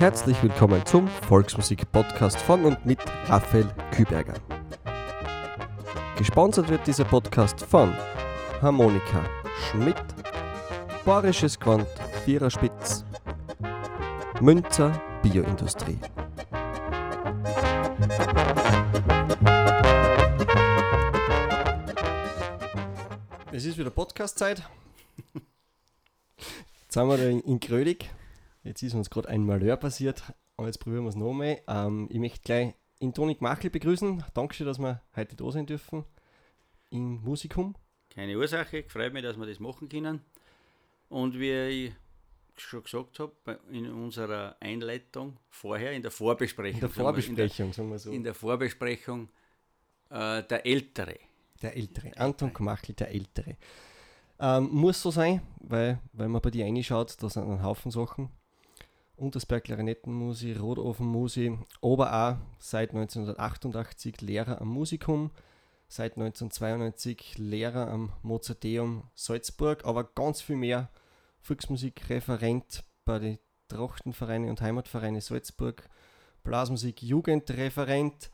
Herzlich willkommen zum Volksmusik-Podcast von und mit Raphael Küberger. Gesponsert wird dieser Podcast von Harmonika Schmidt, Borisches Quant Viererspitz, Münzer Bioindustrie. Es ist wieder Podcast-Zeit. Jetzt sind wir in, Grödig. Jetzt ist uns gerade ein Malheur passiert, aber jetzt probieren wir es nochmal. Ähm, ich möchte gleich in Tonik Machel begrüßen. Dankeschön, dass wir heute da sein dürfen im Musikum. Keine Ursache, freut mich, dass wir das machen können. Und wie ich schon gesagt habe, in unserer Einleitung vorher, in der Vorbesprechung. In der Vorbesprechung, sagen wir so. In der Vorbesprechung äh, der Ältere. Der Ältere, Anton Kmachel, der Ältere. Ähm, muss so sein, weil, weil man bei dir reinschaut, da sind ein Haufen Sachen. Untersberg Klarinettenmusik, Rotofenmusik, aber auch seit 1988 Lehrer am Musikum, seit 1992 Lehrer am Mozarteum Salzburg, aber ganz viel mehr Volksmusikreferent bei den Trachtenvereinen und Heimatvereine Salzburg, Blasmusik Jugendreferent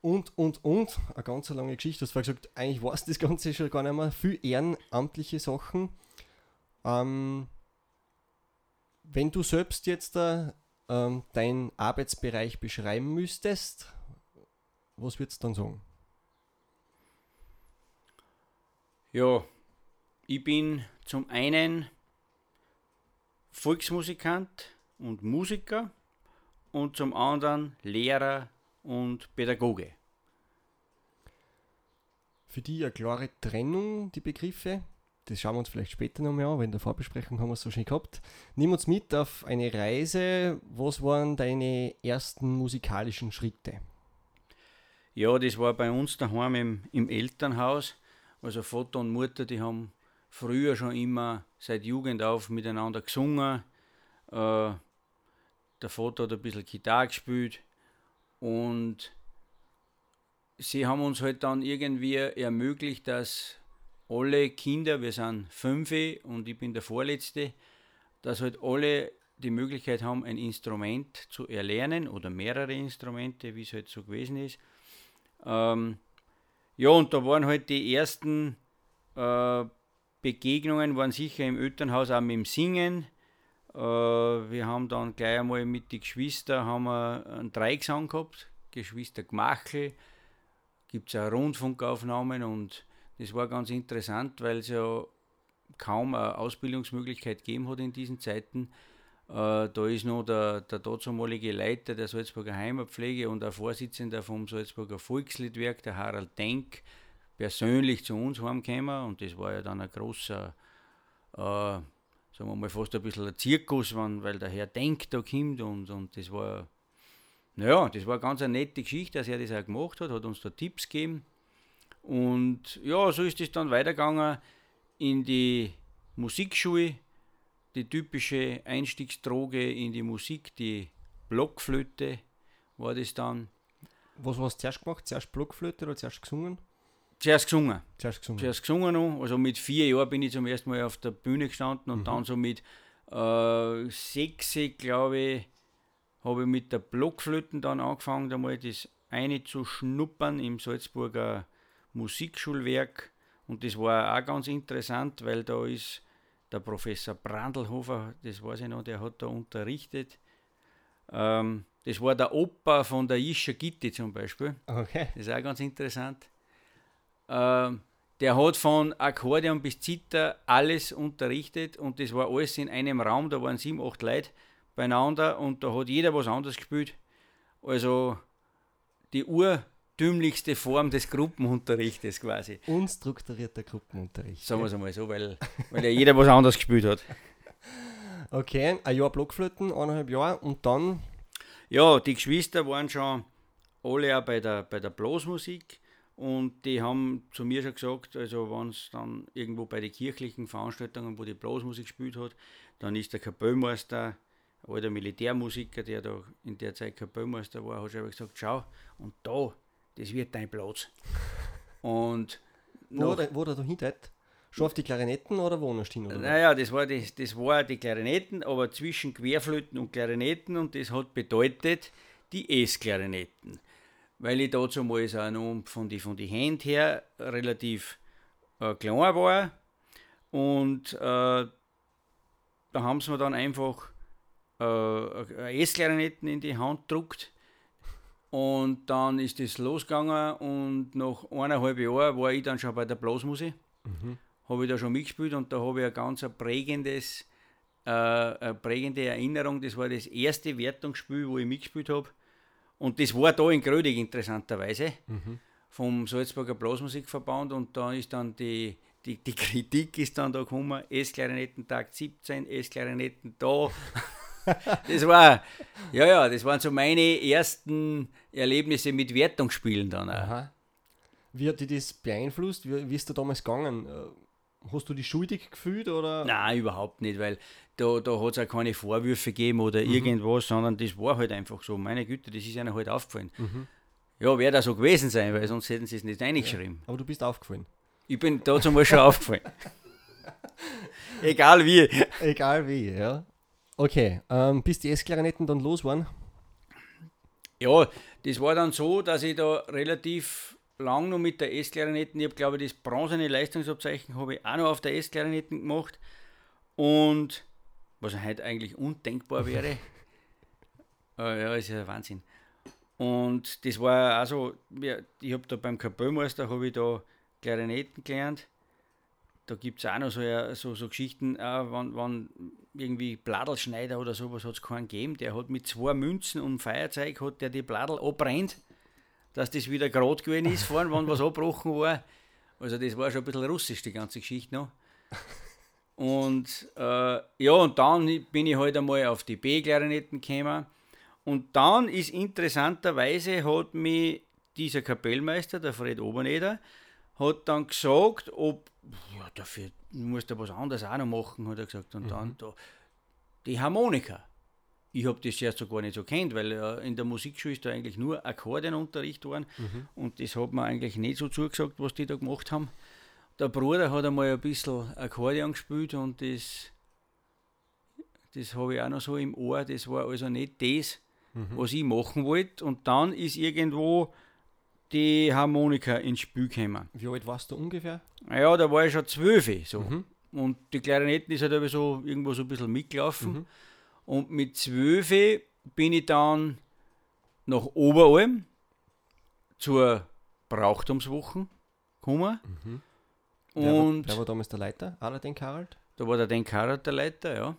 und, und, und. Eine ganz lange Geschichte. Du hast vorher gesagt, eigentlich weiß das Ganze schon gar nicht mehr. Viel ehrenamtliche Sachen. Ähm, wenn du selbst jetzt äh, ähm, deinen Arbeitsbereich beschreiben müsstest, was würdest du dann sagen? Ja, ich bin zum einen Volksmusikant und Musiker und zum anderen Lehrer und Pädagoge. Für die eine klare Trennung, die Begriffe das schauen wir uns vielleicht später nochmal an, weil in der Vorbesprechung haben wir es so schon gehabt. Nimm uns mit auf eine Reise. Was waren deine ersten musikalischen Schritte? Ja, das war bei uns daheim im, im Elternhaus. Also Vater und Mutter, die haben früher schon immer seit Jugend auf miteinander gesungen. Äh, der Vater hat ein bisschen Gitarre gespielt und sie haben uns halt dann irgendwie ermöglicht, dass alle Kinder, wir sind fünf und ich bin der Vorletzte, dass halt alle die Möglichkeit haben, ein Instrument zu erlernen oder mehrere Instrumente, wie es halt so gewesen ist. Ähm, ja, und da waren halt die ersten äh, Begegnungen, waren sicher im Elternhaus auch mit dem Singen. Äh, wir haben dann gleich einmal mit den Geschwistern haben wir einen Dreigesang gehabt, Geschwister Gmachel, gibt es auch Rundfunkaufnahmen und das war ganz interessant, weil es ja kaum eine Ausbildungsmöglichkeit gegeben hat in diesen Zeiten. Äh, da ist noch der, der dazamalige Leiter der Salzburger Heimatpflege und der Vorsitzender vom Salzburger Volksliedwerk, der Harald Denk, persönlich zu uns heimgekommen und das war ja dann ein großer, äh, sagen wir mal fast ein bisschen ein Zirkus, weil der Herr Denk da kommt und, und das war, naja, das war ganz eine nette Geschichte, dass er das auch gemacht hat, hat uns da Tipps gegeben und ja, so ist es dann weitergegangen in die Musikschule, die typische Einstiegsdroge in die Musik, die Blockflöte war das dann. Was hast du zuerst gemacht? Zuerst Blockflöte oder zuerst gesungen? Zuerst gesungen. Zuerst gesungen. Zuerst gesungen noch. Also mit vier Jahren bin ich zum ersten Mal auf der Bühne gestanden und mhm. dann so mit äh, sechs, glaube ich, habe ich mit der Blockflöten dann angefangen, da mal das eine zu schnuppern im Salzburger Musikschulwerk und das war auch ganz interessant, weil da ist der Professor Brandelhofer, das weiß ich noch, der hat da unterrichtet. Ähm, das war der Opa von der Ischa Gitti zum Beispiel. Okay. Das ist auch ganz interessant. Ähm, der hat von Akkordeon bis Zither alles unterrichtet und das war alles in einem Raum, da waren sieben, acht Leute beieinander und da hat jeder was anderes gespielt. Also die Ur dümmlichste Form des Gruppenunterrichtes quasi. Unstrukturierter Gruppenunterricht. Sagen wir es einmal so, weil, weil ja jeder was anderes gespielt hat. Okay, ein Jahr Blockflöten, eineinhalb Jahre und dann? Ja, die Geschwister waren schon alle auch bei der, bei der Blasmusik und die haben zu mir schon gesagt, also wenn es dann irgendwo bei den kirchlichen Veranstaltungen, wo die Blasmusik gespielt hat, dann ist der Kapellmeister, alter Militärmusiker, der da in der Zeit Kapellmeister war, hat schon gesagt, schau, und da das wird dein Platz. Und wo, der, wo der da hinten Schon auf die Klarinetten oder wo noch stehen? Oder? Naja, das war, das, das war die Klarinetten, aber zwischen Querflöten und Klarinetten und das hat bedeutet die S-Klarinetten. Weil ich dazu mal auch noch von den von die Händen her relativ äh, klein war und äh, da haben sie mir dann einfach äh, S-Klarinetten in die Hand gedruckt und dann ist das losgegangen und nach eineinhalb Jahren war ich dann schon bei der Blasmusik. Mhm. Habe ich da schon mitgespielt und da habe ich ein ganz ein prägendes, äh, eine prägende Erinnerung. Das war das erste Wertungsspiel, wo ich mitgespielt habe. Und das war da in Grödig interessanterweise mhm. vom Salzburger Blasmusikverband und da ist dann die, die, die Kritik ist dann da gekommen, S-Klarinettentag 17, S-Klarinetten da. das war, ja, ja, das waren so meine ersten Erlebnisse mit Wertungsspielen dann auch. Aha. Wie hat dich das beeinflusst? Wie, wie ist du damals gegangen? Äh, hast du dich schuldig gefühlt? Oder? Nein, überhaupt nicht, weil da, da hat es auch keine Vorwürfe gegeben oder mhm. irgendwas, sondern das war halt einfach so. Meine Güte, das ist einer halt aufgefallen. Mhm. Ja, wäre da so gewesen sein, weil sonst hätten sie es nicht reingeschrieben. Ja, aber du bist aufgefallen. Ich bin dazu mal schon aufgefallen. Egal wie. Egal wie, ja. Okay, ähm, bis die S-Klarinetten dann los waren? Ja, das war dann so, dass ich da relativ lang noch mit der S-Klarinetten, ich habe glaube ich das bronzene Leistungsabzeichen habe ich auch noch auf der S-Klarinetten gemacht und was heute eigentlich undenkbar wäre. äh, ja, ist ja Wahnsinn. Und das war also, ich habe da beim Kapellmeister habe ich da Klarinetten gelernt da gibt es auch noch so, so, so Geschichten, äh, wenn, wenn irgendwie Bladelschneider oder sowas hat es keinen gegeben, der hat mit zwei Münzen und Feuerzeug hat der die Bladel abbrennt, dass das wieder gerade gewesen ist, vorhin, wenn was abgebrochen war. Also das war schon ein bisschen russisch, die ganze Geschichte noch. Und äh, ja, und dann bin ich halt einmal auf die B-Klarinetten gekommen. Und dann ist interessanterweise, hat mich dieser Kapellmeister, der Fred Oberneder, hat dann gesagt, ob ja, dafür musst du was anderes auch noch machen, hat er gesagt. Und mhm. dann da, die Harmonika. Ich habe das erst so gar nicht so kennt, weil äh, in der Musikschule ist da eigentlich nur Akkordeonunterricht worden mhm. und das hat mir eigentlich nicht so zugesagt, was die da gemacht haben. Der Bruder hat einmal ein bisschen Akkordeon gespielt und das, das habe ich auch noch so im Ohr. Das war also nicht das, mhm. was ich machen wollte. Und dann ist irgendwo die Harmonika ins Spiel gekommen. Wie alt warst du ungefähr? Ja, da war ich schon zwölf. So. Mhm. Und die Klarinetten ist halt so irgendwo so ein bisschen mitgelaufen. Mhm. Und mit zwölf bin ich dann nach Oberalm zur Brauchtumswoche gekommen. Mhm. Und wer war, wer war damals der Leiter? Denk Harald? Da war der Denk Harald der Leiter, ja.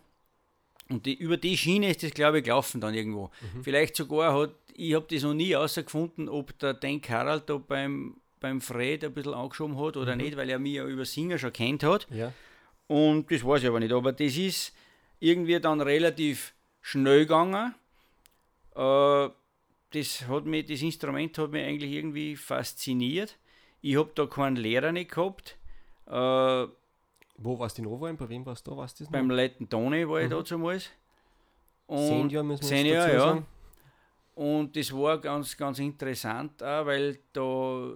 Und die, über die Schiene ist das, glaube ich, gelaufen dann irgendwo. Mhm. Vielleicht sogar hat, ich habe das noch nie herausgefunden, ob der Denk Harald da beim, beim Fred ein bisschen angeschoben hat oder mhm. nicht, weil er mich ja über Singer schon kennt hat. Ja. Und das weiß ich aber nicht. Aber das ist irgendwie dann relativ schnell gegangen. Äh, das, hat mich, das Instrument hat mich eigentlich irgendwie fasziniert. Ich habe da keinen Lehrer nicht gehabt. Äh, wo warst du in Overheim? Bei wem warst du da? Warst du Beim Letten Toni war ich mhm. damals. Und Senior müssen wir Senior, dazu sagen. ja. Und das war ganz, ganz interessant, auch, weil da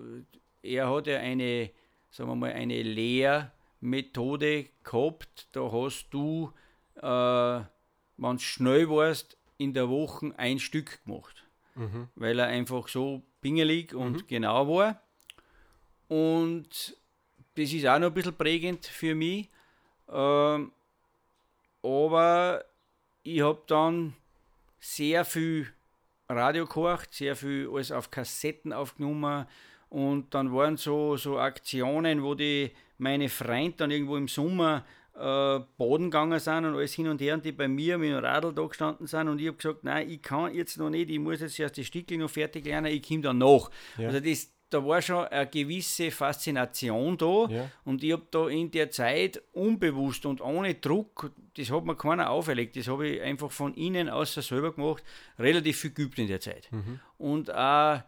er hat ja eine, sagen wir mal, eine Lehrmethode gehabt. Da hast du, äh, wenn du schnell warst, in der Woche ein Stück gemacht. Mhm. Weil er einfach so pingelig und mhm. genau war. Und das ist auch noch ein bisschen prägend für mich. Ähm, aber ich habe dann sehr viel Radio gekocht, sehr viel alles auf Kassetten aufgenommen und dann waren so, so Aktionen, wo die meine Freunde dann irgendwo im Sommer äh, baden gegangen sind und alles hin und her und die bei mir mit dem Radl da gestanden sind und ich habe gesagt, nein, ich kann jetzt noch nicht, ich muss jetzt erst die Stücke noch fertig lernen, ich komme dann nach. Ja. Also das, da war schon eine gewisse Faszination da ja. und ich habe da in der Zeit unbewusst und ohne Druck, das hat mir keiner auferlegt, das habe ich einfach von innen außer selber gemacht, relativ viel geübt in der Zeit. Mhm. Und auch,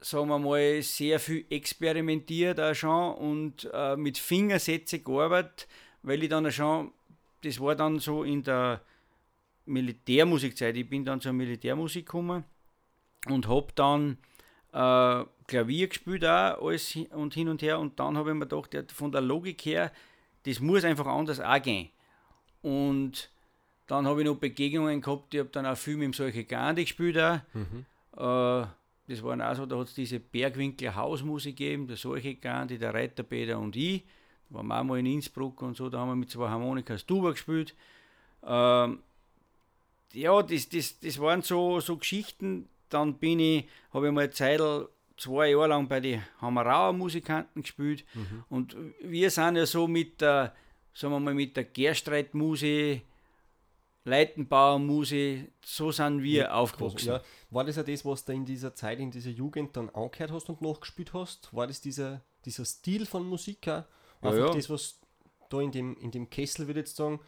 sagen wir mal, sehr viel experimentiert auch schon und äh, mit Fingersätzen gearbeitet, weil ich dann auch schon, das war dann so in der Militärmusikzeit, ich bin dann zur Militärmusik gekommen und habe dann äh, Klavier gespielt auch, alles und hin und her. Und dann habe ich mir gedacht, ja, von der Logik her, das muss einfach anders auch gehen. Und dann habe ich noch Begegnungen gehabt, ich habe dann auch viel mit solche Gande gespielt. Auch. Mhm. Äh, das waren auch so, da hat es diese Bergwinkel Hausmusik gegeben, der solche Gandhi, der Reiterpeter und ich. Da waren wir auch mal in Innsbruck und so, da haben wir mit zwei Harmonikas Tuba gespielt. Ähm, ja, das, das, das waren so, so Geschichten. Dann bin ich, habe ich mal eine Zeit, zwei Jahre lang bei den Hammerauer Musikanten gespielt. Mhm. Und wir sind ja so mit der, sagen wir mal, mit der Gerstreitmusik, Leitenbauer Musik, so sind wir ja, aufgewachsen. Ja. War das ja das, was du in dieser Zeit, in dieser Jugend dann angehört hast und nachgespielt hast? War das dieser, dieser Stil von Musik? Einfach ja, das, was da in dem, in dem Kessel, würde ich jetzt sagen,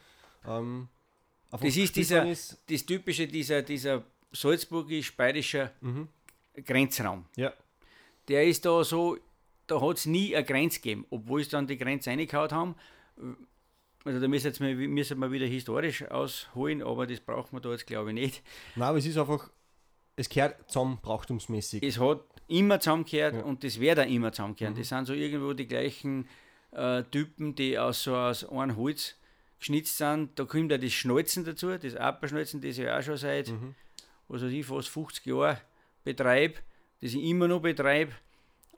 ähm, das ist dieser, ist. das typische, dieser, dieser salzburgisch-bayerischer mhm. Grenzraum. Ja. Der ist da so, da hat es nie eine Grenze gegeben, obwohl es dann die Grenze reingehauen haben. Also da müssen, jetzt mal, müssen wir wieder historisch ausholen, aber das braucht man da jetzt glaube ich nicht. Nein, aber es ist einfach, es gehört zusammen brauchtumsmäßig. Es hat immer zusammengehört ja. und das wird auch immer zusammenkehren. Mhm. Das sind so irgendwo die gleichen äh, Typen, die aus so aus einem Holz geschnitzt sind. Da kommt ja das Schnalzen dazu, das Apperschnalzen, das ich auch schon seit, mhm. was weiß ich, fast 50 Jahren betreibe, das ich immer noch betreibe.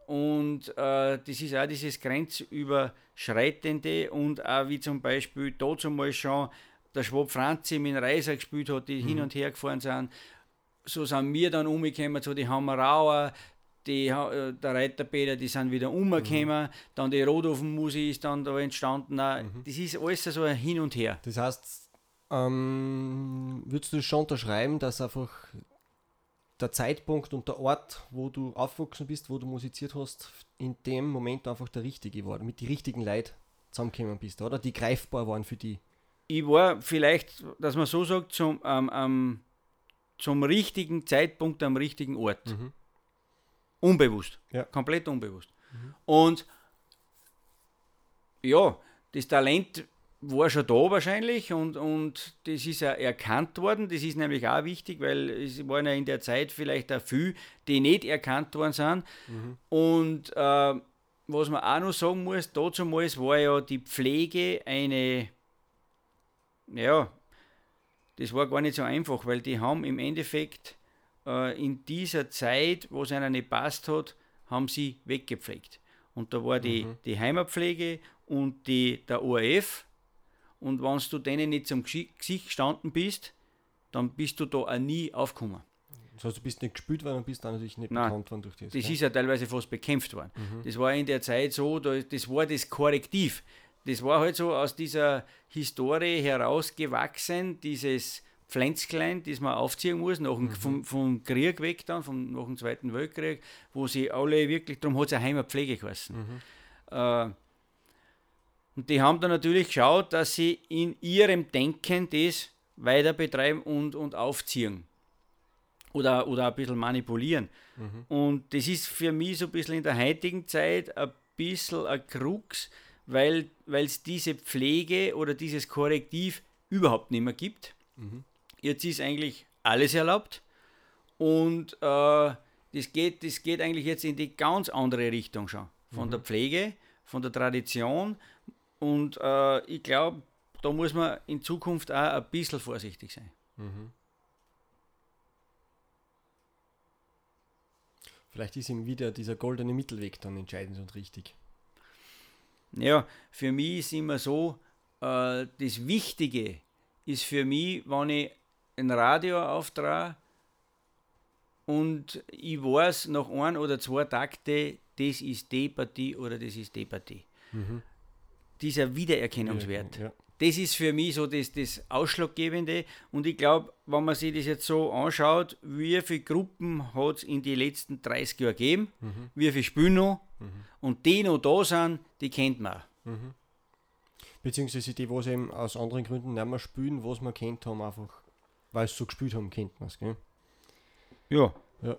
Und äh, das ist auch dieses Grenzüberschreitende und auch wie zum Beispiel dazu mal schon der Schwab Franzi mit Reiser gespielt hat, die mhm. hin und her gefahren sind. So sind wir dann umgekommen zu den Hammerauer, die, äh, der Reiterpeter, die sind wieder umgekommen, mhm. dann die Rodhofen-Musik ist dann da entstanden. Mhm. Das ist alles so ein Hin und Her. Das heißt, ähm, würdest du schon unterschreiben, dass einfach der Zeitpunkt und der Ort, wo du aufgewachsen bist, wo du musiziert hast, in dem Moment einfach der richtige war, mit den richtigen Leuten zusammengekommen bist, oder? Die greifbar waren für die. Ich war vielleicht, dass man so sagt, zum, ähm, ähm, zum richtigen Zeitpunkt am richtigen Ort. Mhm. Unbewusst. Ja. Komplett unbewusst. Mhm. Und ja, das Talent war schon da wahrscheinlich und, und das ist ja erkannt worden. Das ist nämlich auch wichtig, weil es waren ja in der Zeit vielleicht auch viele, die nicht erkannt worden sind. Mhm. Und äh, was man auch noch sagen muss, dazu war ja die Pflege eine, ja, das war gar nicht so einfach, weil die haben im Endeffekt äh, in dieser Zeit, wo es einer nicht passt hat, haben sie weggepflegt. Und da war die, mhm. die Heimatpflege und die, der ORF. Und wenn du denen nicht zum Gesicht gestanden bist, dann bist du da auch nie aufgekommen. Das heißt, du bist nicht gespielt worden und bist dann natürlich nicht Nein, bekannt worden durch das. Das ja? ist ja teilweise fast bekämpft worden. Mhm. Das war in der Zeit so, das war das Korrektiv. Das war halt so aus dieser Historie herausgewachsen, dieses Pflänzklein, das man aufziehen muss, nach dem, mhm. vom, vom Krieg weg dann, vom, nach dem Zweiten Weltkrieg, wo sie alle wirklich, darum hat es eine Heimatpflege geheißen. Mhm. Äh, und die haben dann natürlich geschaut, dass sie in ihrem Denken das weiter betreiben und, und aufziehen. Oder, oder ein bisschen manipulieren. Mhm. Und das ist für mich so ein bisschen in der heutigen Zeit ein bisschen ein Krux, weil es diese Pflege oder dieses Korrektiv überhaupt nicht mehr gibt. Mhm. Jetzt ist eigentlich alles erlaubt und äh, das, geht, das geht eigentlich jetzt in die ganz andere Richtung schon. Von mhm. der Pflege, von der Tradition und äh, ich glaube, da muss man in Zukunft auch ein bisschen vorsichtig sein. Mhm. Vielleicht ist ihm wieder dieser goldene Mittelweg dann entscheidend und richtig. Ja, für mich ist immer so, äh, das Wichtige ist für mich, wenn ich ein Radio auftrage und ich weiß nach ein oder zwei Takte, das ist die Partie oder das ist die Partie. Mhm. Dieser Wiedererkennungswert. Ja. Das ist für mich so das, das Ausschlaggebende. Und ich glaube, wenn man sich das jetzt so anschaut, wie viele Gruppen hat es in den letzten 30 Jahren gegeben, mhm. wie viele spielen noch mhm. und die noch da sind, die kennt man. Mhm. Beziehungsweise die, was eben aus anderen Gründen nicht mehr spielen, was man kennt, haben einfach weil sie so gespielt haben, kennt man es? Ja. ja.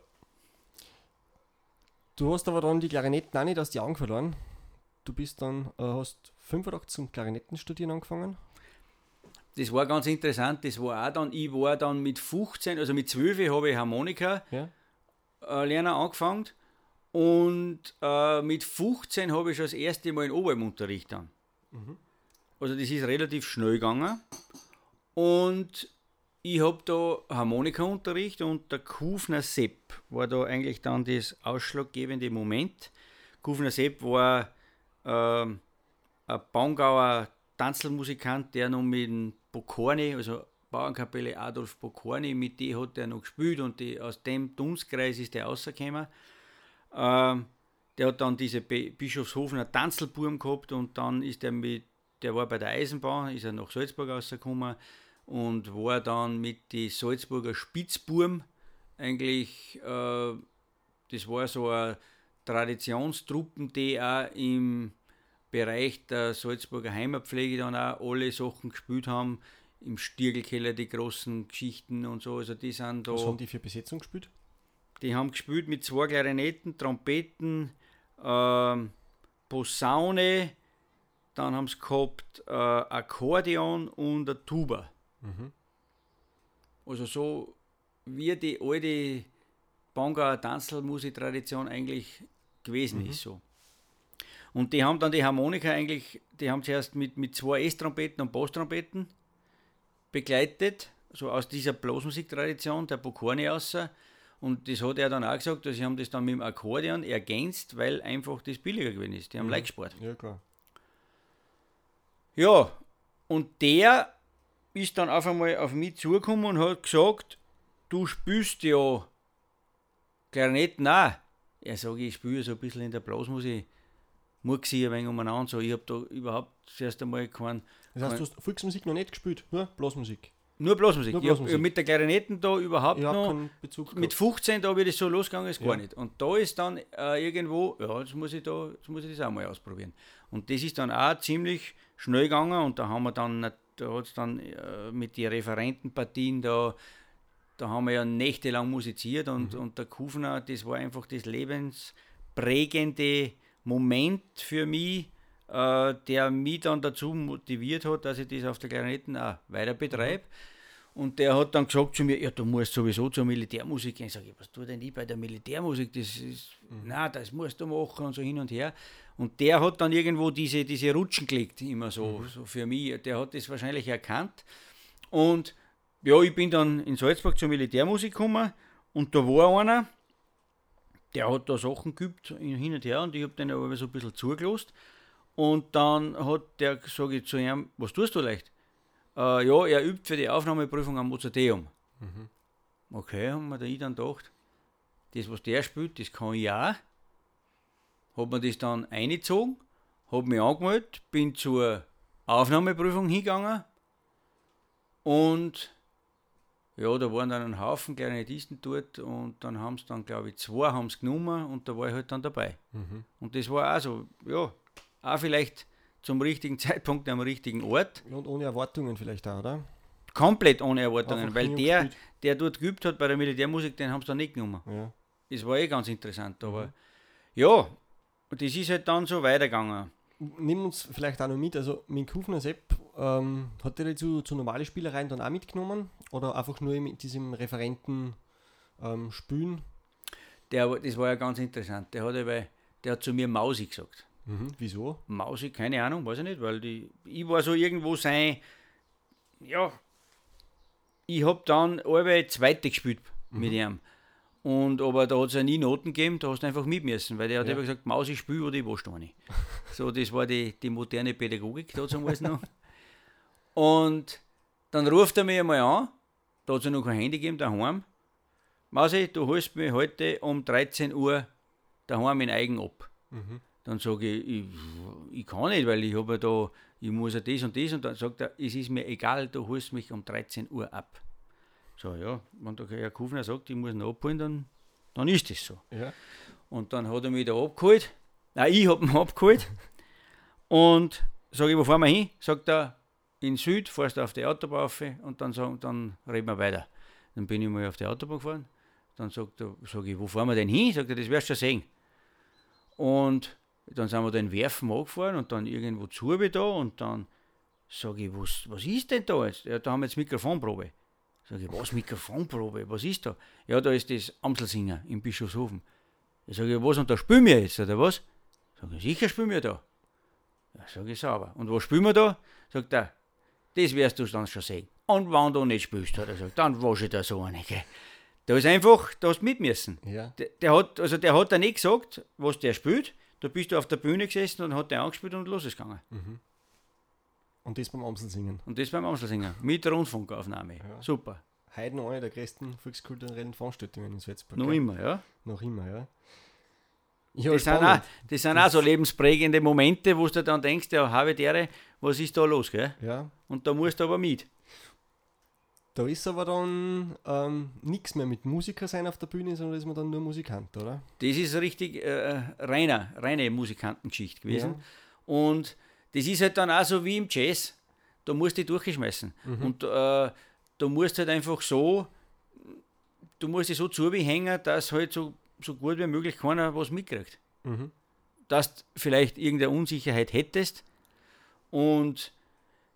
Du hast aber dann die Klarinetten auch nicht aus die Augen verloren. Du bist dann, äh, hast 85 zum Klarinettenstudieren angefangen. Das war ganz interessant. Das war auch dann, ich war dann mit 15, also mit 12 habe ich Harmonika ja. äh, lernen angefangen Und äh, mit 15 habe ich schon das erste Mal in Obermunterricht dann. Mhm. Also das ist relativ schnell gegangen. Und ich habe da Harmonikaunterricht und der Kufner Sepp war da eigentlich dann das ausschlaggebende Moment. Kufner Sepp war äh, ein Bangauer Tanzelmusikant, der noch mit dem Bokorni, also Bauernkapelle Adolf Bokorni, mit dem hat er noch gespielt und die, aus dem Dunstkreis ist der rausgekommen. Ähm, der hat dann diese Bischofshofener Tanzelburm gehabt und dann ist er mit, der war bei der Eisenbahn, ist er nach Salzburg rausgekommen und war dann mit den Salzburger Spitzburm eigentlich, äh, das war so eine Traditionstruppen, die auch im Bereich der Salzburger Heimatpflege dann auch alle Sachen gespielt haben. Im Stiergelkeller die großen Geschichten und so. Also die sind da. Was haben die für Besetzung gespielt? Die haben gespielt mit zwei Klarinetten, Trompeten, äh, Posaune, dann haben sie gehabt äh, Akkordeon und eine Tuba. Mhm. Also so wie die alte Bangauer Tanzelmusiktradition eigentlich gewesen mhm. ist. So. Und die haben dann die Harmonika eigentlich, die haben zuerst mit, mit zwei S-Trompeten und Basstrompeten begleitet, so aus dieser Blasmusiktradition, der Bokorni außer. Und das hat er dann auch gesagt, dass sie haben das dann mit dem Akkordeon ergänzt, weil einfach das billiger gewesen ist. Die haben mhm. leicht gespart. Ja, klar. Ja, und der ist dann auf einmal auf mich zugekommen und hat gesagt, du spielst ja Klarinetten auch. Er sagt, ich spiele so ein bisschen in der Blasmusik. Murksi ein wenig umeinander. So. Ich habe da überhaupt zuerst einmal keinen. Das heißt, kein, du hast Volksmusik noch nicht gespielt, nur Blasmusik? Nur Blasmusik. Nur Blasmusik. Ich habe mit der Klarinetten da überhaupt ich noch. Bezug mit 15 da wird es so losgegangen, ist ja. gar nicht. Und da ist dann äh, irgendwo, ja, jetzt muss, ich da, jetzt muss ich das auch mal ausprobieren. Und das ist dann auch ziemlich schnell gegangen und da haben wir dann, da hat es dann äh, mit den Referentenpartien da, da haben wir ja nächtelang musiziert und, mhm. und der Kufner, das war einfach das lebensprägende Moment für mich, äh, der mich dann dazu motiviert hat, dass ich das auf der Klarinetten auch weiter betreibe. Mhm. Und der hat dann gesagt zu mir, ja, du musst sowieso zur Militärmusik gehen. Ich sage, was tue denn ich bei der Militärmusik? Das ist, mhm. na, das musst du machen und so hin und her. Und der hat dann irgendwo diese, diese Rutschen gelegt, immer so, mhm. so für mich. Der hat das wahrscheinlich erkannt. Und ja, ich bin dann in Salzburg zur Militärmusik gekommen und da war einer, der hat da Sachen geübt hin und her und ich habe den aber so ein bisschen zugelost. Und dann hat der, sage ich zu ihm, was tust du leicht? Äh, ja, er übt für die Aufnahmeprüfung am Mozarteum. Mhm. Okay, haben wir da ich dann gedacht, das, was der spielt, das kann ich auch. Hab mir das dann eingezogen, hab mich angemeldet, bin zur Aufnahmeprüfung hingegangen und ja, da waren dann ein Haufen Klarinettisten dort und dann haben es dann, glaube ich, zwei haben es genommen und da war ich halt dann dabei. Mhm. Und das war also, ja, auch vielleicht zum richtigen Zeitpunkt am richtigen Ort. Und ohne Erwartungen vielleicht auch, oder? Komplett ohne Erwartungen, Einfach weil der, der dort geübt hat bei der Militärmusik, den haben sie dann nicht genommen. Ja. Das war eh ganz interessant, aber mhm. ja, das ist halt dann so weitergegangen. Nimm uns vielleicht auch noch mit, also mit Kufner Sepp ähm, hat er zu, zu normalen Spielereien dann auch mitgenommen oder einfach nur mit diesem Referenten ähm, Spülen? Der, das war ja ganz interessant. Der hat, ja, der hat zu mir Mausi gesagt. Mhm, wieso? Mausi, keine Ahnung, weiß ich nicht, weil die, ich war so irgendwo sein, ja, ich habe dann alle zweite gespielt mhm. mit ihm. Und aber da hat es ja nie Noten gegeben, da hast du einfach mit müssen, weil der hat ja. immer gesagt, Mausi spiel oder ich nicht. so, das war die, die moderne Pädagogik damals noch. Und dann ruft er mich einmal an, da hat es ja noch kein Handy gegeben daheim. Mausi, du holst mich heute um 13 Uhr daheim in Eigen ab. Mhm. Dann sage ich, ich, ich, kann nicht, weil ich habe ja da, ich muss ja das und das. Und dann sagt er, es ist mir egal, du holst mich um 13 Uhr ab. So, ja, wenn der Herr Kufner sagt, ich muss ihn abholen, dann, dann ist das so. Ja. Und dann hat er mich da abgeholt. Nein, ich habe ihn abgeholt. und sage ich, wo fahren wir hin? Sagt er, in Süd, fährst du auf die Autobahn auf und dann, sagen, dann reden wir weiter. Dann bin ich mal auf die Autobahn gefahren. Dann sagt er, sag ich, wo fahren wir denn hin? Sagt er, das wirst du schon sehen. Und dann sind wir da in Werfen angefahren und dann irgendwo zu da und dann sage ich, was, was ist denn da jetzt? Ja, da haben wir jetzt Mikrofonprobe. Sage ich, was Mikrofonprobe? Was ist da? Ja, da ist das Amselsinger in Bischofshofen. Ich sage, was, und da spielen wir jetzt, oder was? Sag ich, sicher spielen wir da. Ja, sage ich sauber. Und was spielen wir da? Sagt er, das wirst du dann schon sehen. Und wenn du nicht spielst, hat er gesagt, dann wasche ich da so eine. Gell. Da ist einfach, da hast mit müssen. Ja. Der, der, hat, also der hat dann nicht gesagt, was der spielt. Da bist du auf der Bühne gesessen und hat der angespielt und los ist gegangen. Und das beim Amselsingen. Und das beim Amstelsinger. Mit Rundfunkaufnahme. Ja. Super. Heute noch eine der größten volkskulturellen Veranstaltungen in Salzburg. Noch immer, ja. Noch immer, ja. Ja, Das sind, auch, das sind auch so lebensprägende Momente, wo du dann denkst, ja, habe der, was ist da los, gell? Ja. Und da musst du aber mit. Da ist aber dann ähm, nichts mehr mit Musiker sein auf der Bühne, sondern ist man dann nur Musikant, oder? Das ist richtig äh, reiner, reine Musikantengeschichte gewesen. Und das ist halt dann auch so wie im Jazz. Da musst du dich durchgeschmeißen. Und äh, du musst halt einfach so, du musst dich so zubehängen, dass halt so, so gut wie möglich keiner was mitkriegt. Mhm. Dass du vielleicht irgendeine Unsicherheit hättest. Und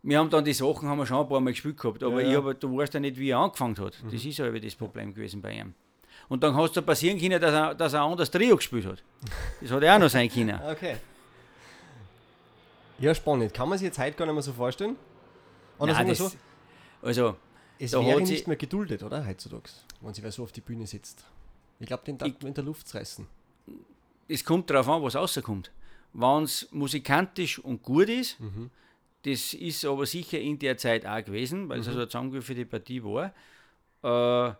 wir haben dann die Sachen haben wir schon ein paar Mal gespielt gehabt, aber Ja, ich ja. hab, du weißt ja nicht, wie er angefangen hat. Das ist ja eben das Problem gewesen bei ihm. Und dann kann es da passieren können, dass er, dass er ein anderes Trio gespielt hat. Das hat er auch noch sein können. Okay. Ja, spannend. Kann man sich jetzt heute gar nicht mehr so vorstellen? Oder Nein, das, so, also, es da wäre hat sie- nicht mehr geduldet, oder? Heutzutage, wenn sie wer so auf die Bühne sitzt. Ich glaube, den darf man in der Luft reißen. es kommt darauf an, was rauskommt. Wenn es musikantisch und gut ist, das ist aber sicher in der Zeit auch gewesen, weil es also eine zusammengewürfelte Partie war. Äh,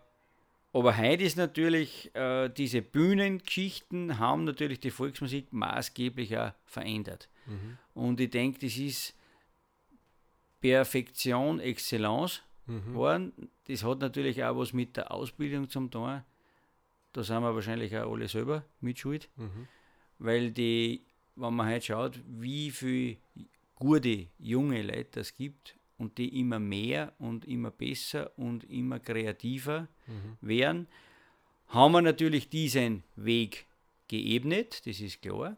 aber heute ist natürlich, äh, diese Bühnengeschichten haben natürlich die Volksmusik maßgeblich auch verändert. Und ich denke, das ist Perfektion, Excellence geworden. Das hat natürlich auch was mit der Ausbildung zum tun. Da sind wir wahrscheinlich auch alle selber mit schuld. Weil die, wenn man heute schaut, wie viele gute junge Leute es gibt und die immer mehr und immer besser und immer kreativer werden, haben wir natürlich diesen Weg geebnet, das ist klar.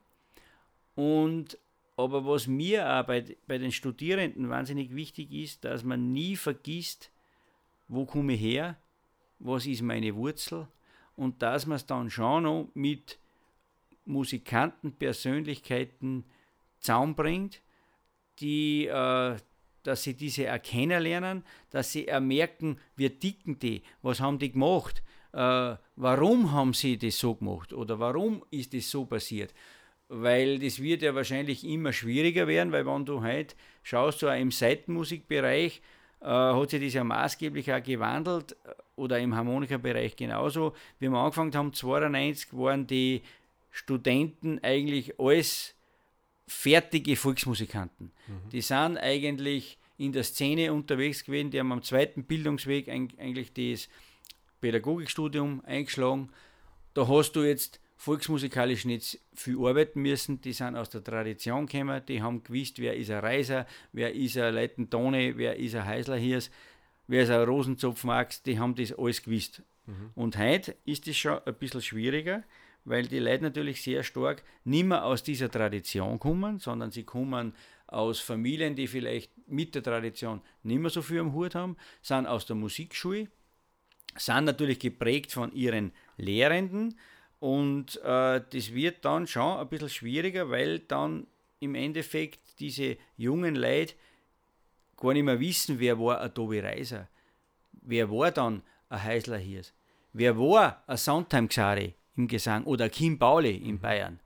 Und aber was mir auch bei, bei den Studierenden wahnsinnig wichtig ist, dass man nie vergisst, wo komme ich her, was ist meine Wurzel und dass man es dann schon noch mit Musikanten, Persönlichkeiten zusammenbringt, die, äh, dass sie diese auch kennenlernen, dass sie auch merken, wie ticken die, was haben die gemacht, äh, warum haben sie das so gemacht oder warum ist das so passiert. Weil das wird ja wahrscheinlich immer schwieriger werden, weil wenn du heute schaust, so im Seitenmusikbereich, äh, hat sich das ja maßgeblich auch gewandelt äh, oder im Harmonikabereich genauso. Wie wir angefangen haben, 92 waren die Studenten eigentlich alles fertige Volksmusikanten. Die sind eigentlich in der Szene unterwegs gewesen, die haben am zweiten Bildungsweg eig- eigentlich das Pädagogikstudium eingeschlagen. Da hast du jetzt volksmusikalisch nicht viel arbeiten müssen, die sind aus der Tradition gekommen, die haben gewusst, wer ist ein Reiser, wer ist ein Leitentone, wer ist ein Heislerhirs, wer ist ein Rosenzopfmax, die haben das alles gewusst. Und heute ist es schon ein bisschen schwieriger, weil die Leute natürlich sehr stark nicht mehr aus dieser Tradition kommen, sondern sie kommen aus Familien, die vielleicht mit der Tradition nicht mehr so viel am Hut haben, sind aus der Musikschule, sind natürlich geprägt von ihren Lehrenden und äh, das wird dann schon ein bisschen schwieriger, weil dann im Endeffekt diese jungen Leute gar nicht mehr wissen, wer war ein Tobi Reiser, wer war dann ein Heisler Hirs, wer war ein Sondheim Xari im Gesang oder Kim Pauli in Bayern.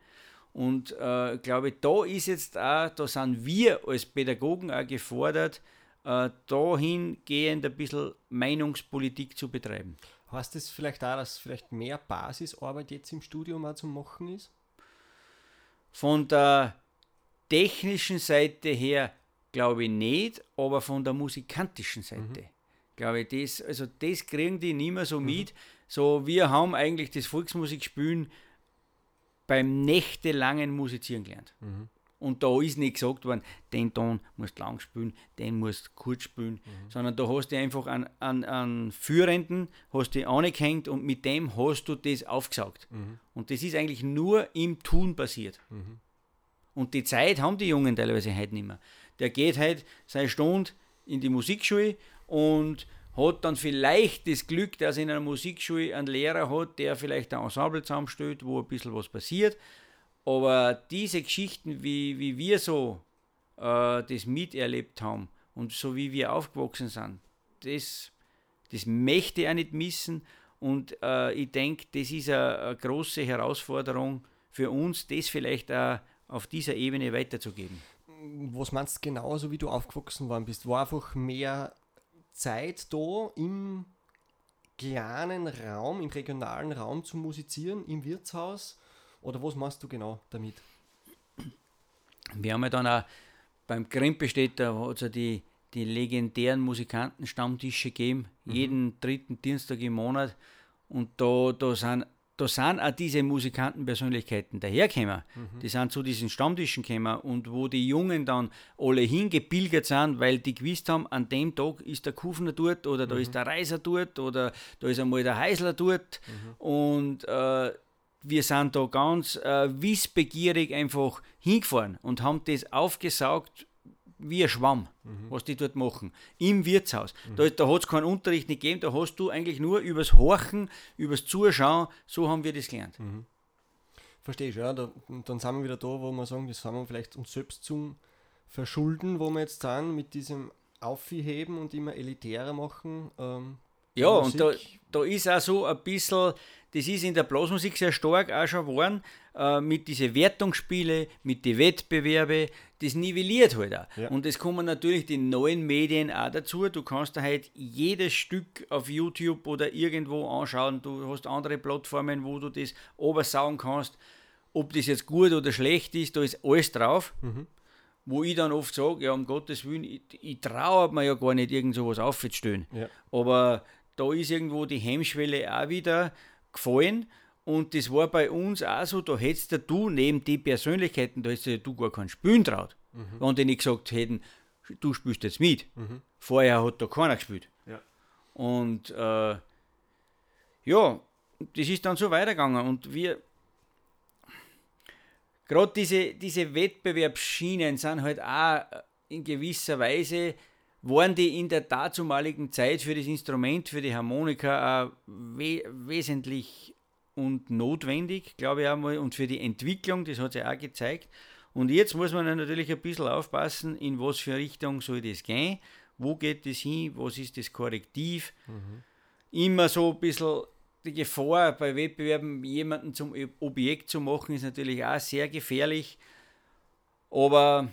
Und äh, glaube ich, da ist jetzt auch, da sind wir als Pädagogen auch gefordert, äh, dahingehend ein bisschen Meinungspolitik zu betreiben. Heißt das vielleicht auch, dass vielleicht mehr Basisarbeit jetzt im Studium auch zu machen ist? Von der technischen Seite her glaube ich nicht, aber von der musikantischen Seite glaube ich, das, also das kriegen die nicht mehr so mit. So, wir haben eigentlich das Volksmusikspielen beim nächtelangen Musizieren gelernt. Und da ist nicht gesagt worden, den Ton musst du lang spielen, den musst du kurz spielen, sondern da hast du einfach einen, einen, einen Führenden, hast du angehängt und mit dem hast du das aufgesaugt. Und das ist eigentlich nur im Tun passiert. Und die Zeit haben die Jungen teilweise heute nicht mehr. Der geht halt seine Stunde in die Musikschule und hat dann vielleicht das Glück, dass in einer Musikschule einen Lehrer hat, der vielleicht ein Ensemble zusammenstellt, wo ein bisschen was passiert. Aber diese Geschichten, wie, wie wir so äh, das miterlebt haben und so wie wir aufgewachsen sind, das, das möchte auch nicht missen. Und äh, ich denke, das ist eine, eine, große Herausforderung für uns, das vielleicht auch auf dieser Ebene weiterzugeben. Was meinst du genauso, wie du aufgewachsen worden bist? War einfach mehr Zeit da im kleinen Raum, im regionalen Raum zu musizieren, im Wirtshaus? Oder was machst du genau damit? Wir haben ja dann auch beim Krempestädter hat es ja die, die legendären Musikantenstammtische gegeben, mhm. jeden dritten Dienstag im Monat. Und da, da sind da sind auch diese Musikantenpersönlichkeiten dahergekommen. Mhm. Die sind zu diesen Stammtischen gekommen und wo die Jungen dann alle hingepilgert sind, weil die gewusst haben, an dem Tag ist der Kufner dort oder da mhm. ist der Reiser dort oder da ist einmal der Heisler dort. Mhm. Und äh, wir sind da ganz äh, wissbegierig einfach hingefahren und haben das aufgesaugt wie ein Schwamm, mhm. was die dort machen, im Wirtshaus. Mhm. Da, da hat es keinen Unterricht nicht gegeben, da hast du eigentlich nur übers Horchen, übers Zuschauen, so haben wir das gelernt. Mhm. Verstehe ich, ja. Da, dann sind wir wieder da, wo wir sagen, das haben wir vielleicht uns selbst zum Verschulden, wo wir jetzt sind, mit diesem Aufheben und immer elitärer machen. Ähm, ja, und da, da ist auch so ein bisschen, das ist in der Blasmusik sehr stark auch schon geworden, äh, mit diesen Wertungsspielen, mit den Wettbewerben, das nivelliert halt auch. Ja. Und es kommen natürlich die neuen Medien auch dazu. Du kannst da halt jedes Stück auf YouTube oder irgendwo anschauen. Du hast andere Plattformen, wo du das obersauen kannst. Ob das jetzt gut oder schlecht ist, da ist alles drauf. Mhm. Wo ich dann oft sage, ja, um Gottes Willen, ich, ich traue mir ja gar nicht, irgend sowas aufzustellen. Ja. Aber da ist irgendwo die Hemmschwelle auch wieder gefallen. Und das war bei uns auch so, da hättest du neben die Persönlichkeiten, da hättest du gar keinen Spielen traut. Mhm. Wenn die nicht gesagt hätten, du spielst jetzt mit. Mhm. Vorher hat da keiner gespielt. Ja. Und äh, ja, das ist dann so weitergegangen. Und wir, gerade diese, diese Wettbewerbsschienen sind halt auch in gewisser Weise waren die in der dazumaligen Zeit für das Instrument, für die Harmonika auch we wesentlich und notwendig, glaube ich einmal, und für die Entwicklung, das hat sich auch gezeigt. Und jetzt muss man natürlich ein bisschen aufpassen, in was für Richtung soll das gehen, wo geht das hin, was ist das Korrektiv. Mhm. Immer so ein bisschen die Gefahr bei Wettbewerben, jemanden zum Objekt zu machen, ist natürlich auch sehr gefährlich. Aber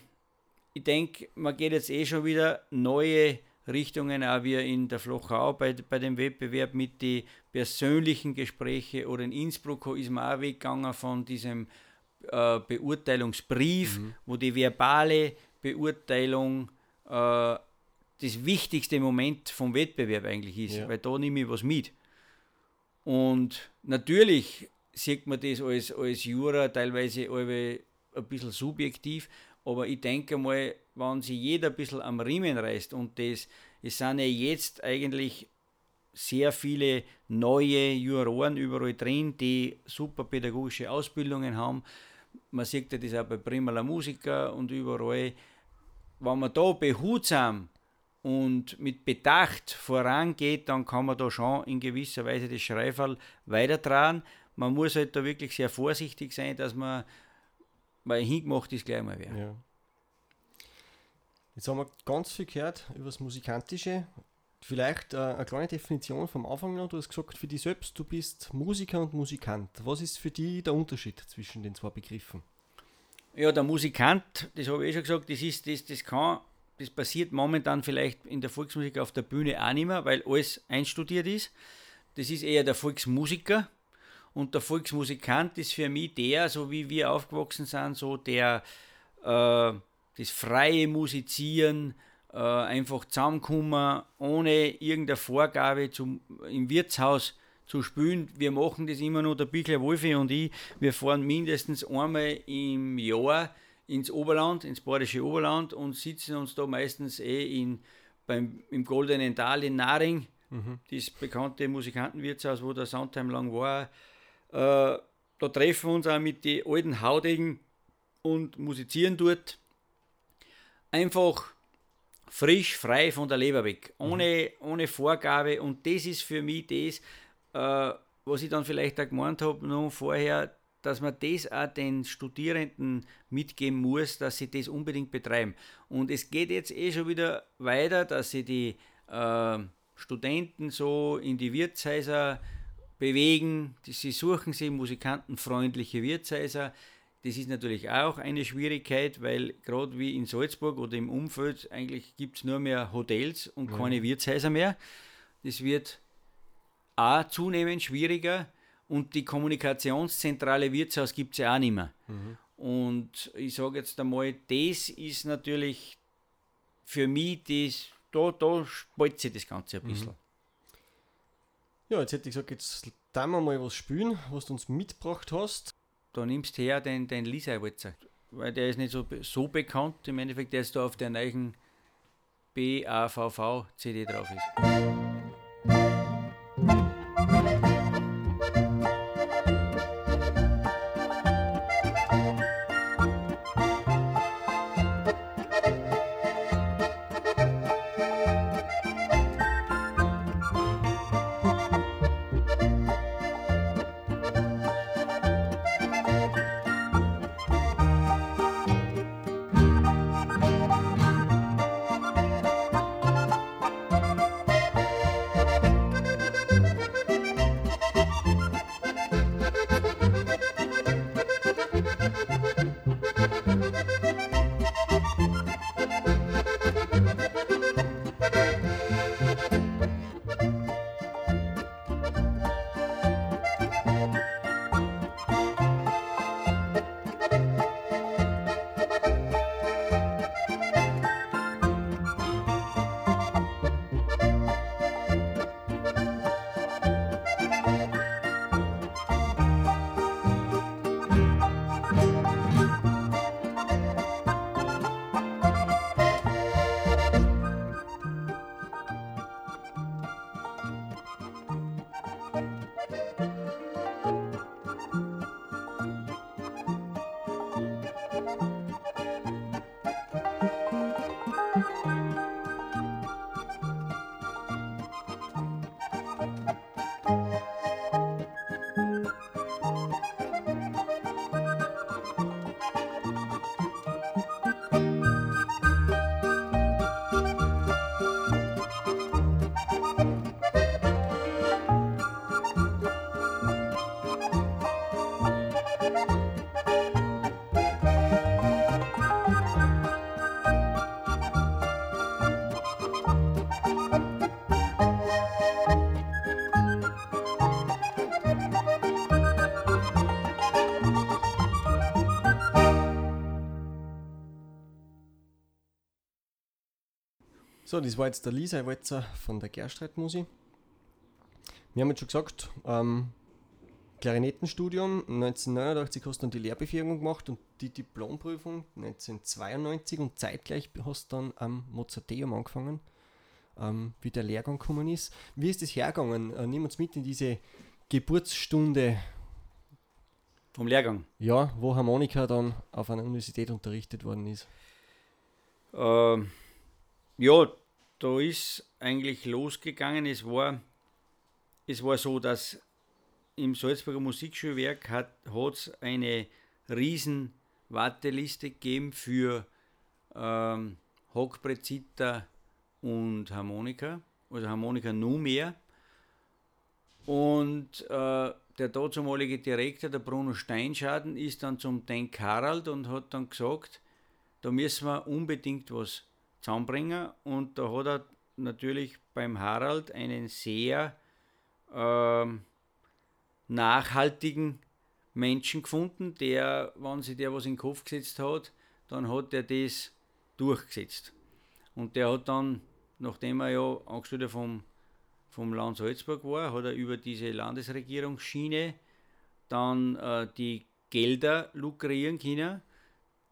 ich denke, man geht jetzt eh schon wieder neue Richtungen, auch wie in der Flochau bei, bei dem Wettbewerb mit den persönlichen Gesprächen oder in Innsbruck ist man auch weggegangen von diesem äh, Beurteilungsbrief, mhm. wo die verbale Beurteilung äh, das wichtigste Moment vom Wettbewerb eigentlich ist, ja. weil da nehme ich was mit. Und natürlich sieht man das als, als Jura teilweise ein bisschen subjektiv, aber ich denke mal, wenn sich jeder ein bisschen am Riemen reißt und das, es sind ja jetzt eigentlich sehr viele neue Juroren überall drin, die super pädagogische Ausbildungen haben. Man sieht ja das auch bei Primala Musiker und überall. Wenn man da behutsam und mit Bedacht vorangeht, dann kann man da schon in gewisser Weise das Schreifall weitertragen. Man muss halt da wirklich sehr vorsichtig sein, dass man weil hingemacht ist gleich mal wer. Ja. Jetzt haben wir ganz viel gehört über das Musikantische. Vielleicht äh, eine kleine Definition vom Anfang noch. Du hast gesagt, für dich selbst, du bist Musiker und Musikant. Was ist für dich der Unterschied zwischen den zwei Begriffen? Ja, der Musikant, das habe ich eh schon gesagt, das ist, das, das kann, das passiert momentan vielleicht in der Volksmusik auf der Bühne auch nicht mehr, weil alles einstudiert ist. Das ist eher der Volksmusiker, und der Volksmusikant ist für mich der, so wie wir aufgewachsen sind, so der äh, das freie Musizieren, äh, einfach zusammenkommen, ohne irgendeine Vorgabe zum, im Wirtshaus zu spielen. Wir machen das immer nur, der Bichler Wolfi und ich. Wir fahren mindestens einmal im Jahr ins Oberland, ins Badische Oberland und sitzen uns da meistens eh in, beim, im Goldenen Tal in Naring, mhm. das bekannte Musikantenwirtshaus, wo der Soundtime lang war. Äh, da treffen wir uns auch mit den alten Haudegen und musizieren dort. Einfach frisch, frei von der Leber weg, ohne, mhm. ohne Vorgabe. Und das ist für mich das, äh, was ich dann vielleicht auch gemeint habe, noch vorher, dass man das auch den Studierenden mitgeben muss, dass sie das unbedingt betreiben. Und es geht jetzt eh schon wieder weiter, dass sie die äh, Studenten so in die Wirtshäuser bewegen. Sie suchen sich musikantenfreundliche Wirtshäuser. Das ist natürlich auch eine Schwierigkeit, weil gerade wie in Salzburg oder im Umfeld eigentlich gibt es nur mehr Hotels und keine ja. Wirtshäuser mehr. Das wird auch zunehmend schwieriger und die Kommunikationszentrale Wirtshaus gibt es ja auch nicht mehr. Mhm. Und ich sage jetzt einmal, das ist natürlich für mich, das, da, da spaltet sich das Ganze ein mhm. Ja, jetzt hätte ich gesagt, jetzt tun wir mal was spielen, was du uns mitgebracht hast. Da nimmst du her den, den Lisa Walzer, weil der ist nicht so, so bekannt. Im Endeffekt, der ist da auf der neuen BAVV CD drauf ist. So, das war jetzt der Lisa Walzer von der Gerstreitmusik. Wir haben jetzt schon gesagt, ähm, Klarinettenstudium 1989 hast du dann die Lehrbefähigung gemacht und die Diplomprüfung 1992 und zeitgleich hast du dann am Mozarteum angefangen, ähm, wie der Lehrgang gekommen ist. Wie ist das hergegangen? Äh, nimm uns mit in diese Geburtsstunde. Vom Lehrgang? Ja, wo Harmonika dann auf einer Universität unterrichtet worden ist. Ähm ja, da ist eigentlich losgegangen. Es war, es war so, dass im Salzburger Musikschulwerk hat es eine riesen Warteliste gegeben für ähm, Hockbrett, und Harmonika, also Harmonika nur. Und äh, der dazumalige Direktor, der Bruno Steinschaden, ist dann zum Denk Harald und hat dann gesagt, da müssen wir unbedingt was zusammenbringen. Und da hat er natürlich beim Harald einen sehr äh, nachhaltigen Menschen gefunden, der, wenn sich der was in den Kopf gesetzt hat, dann hat er das durchgesetzt. Und der hat dann, nachdem er ja Angestellter vom, vom Land Salzburg war, hat er über diese Landesregierungsschiene dann äh, die Gelder lukrieren können,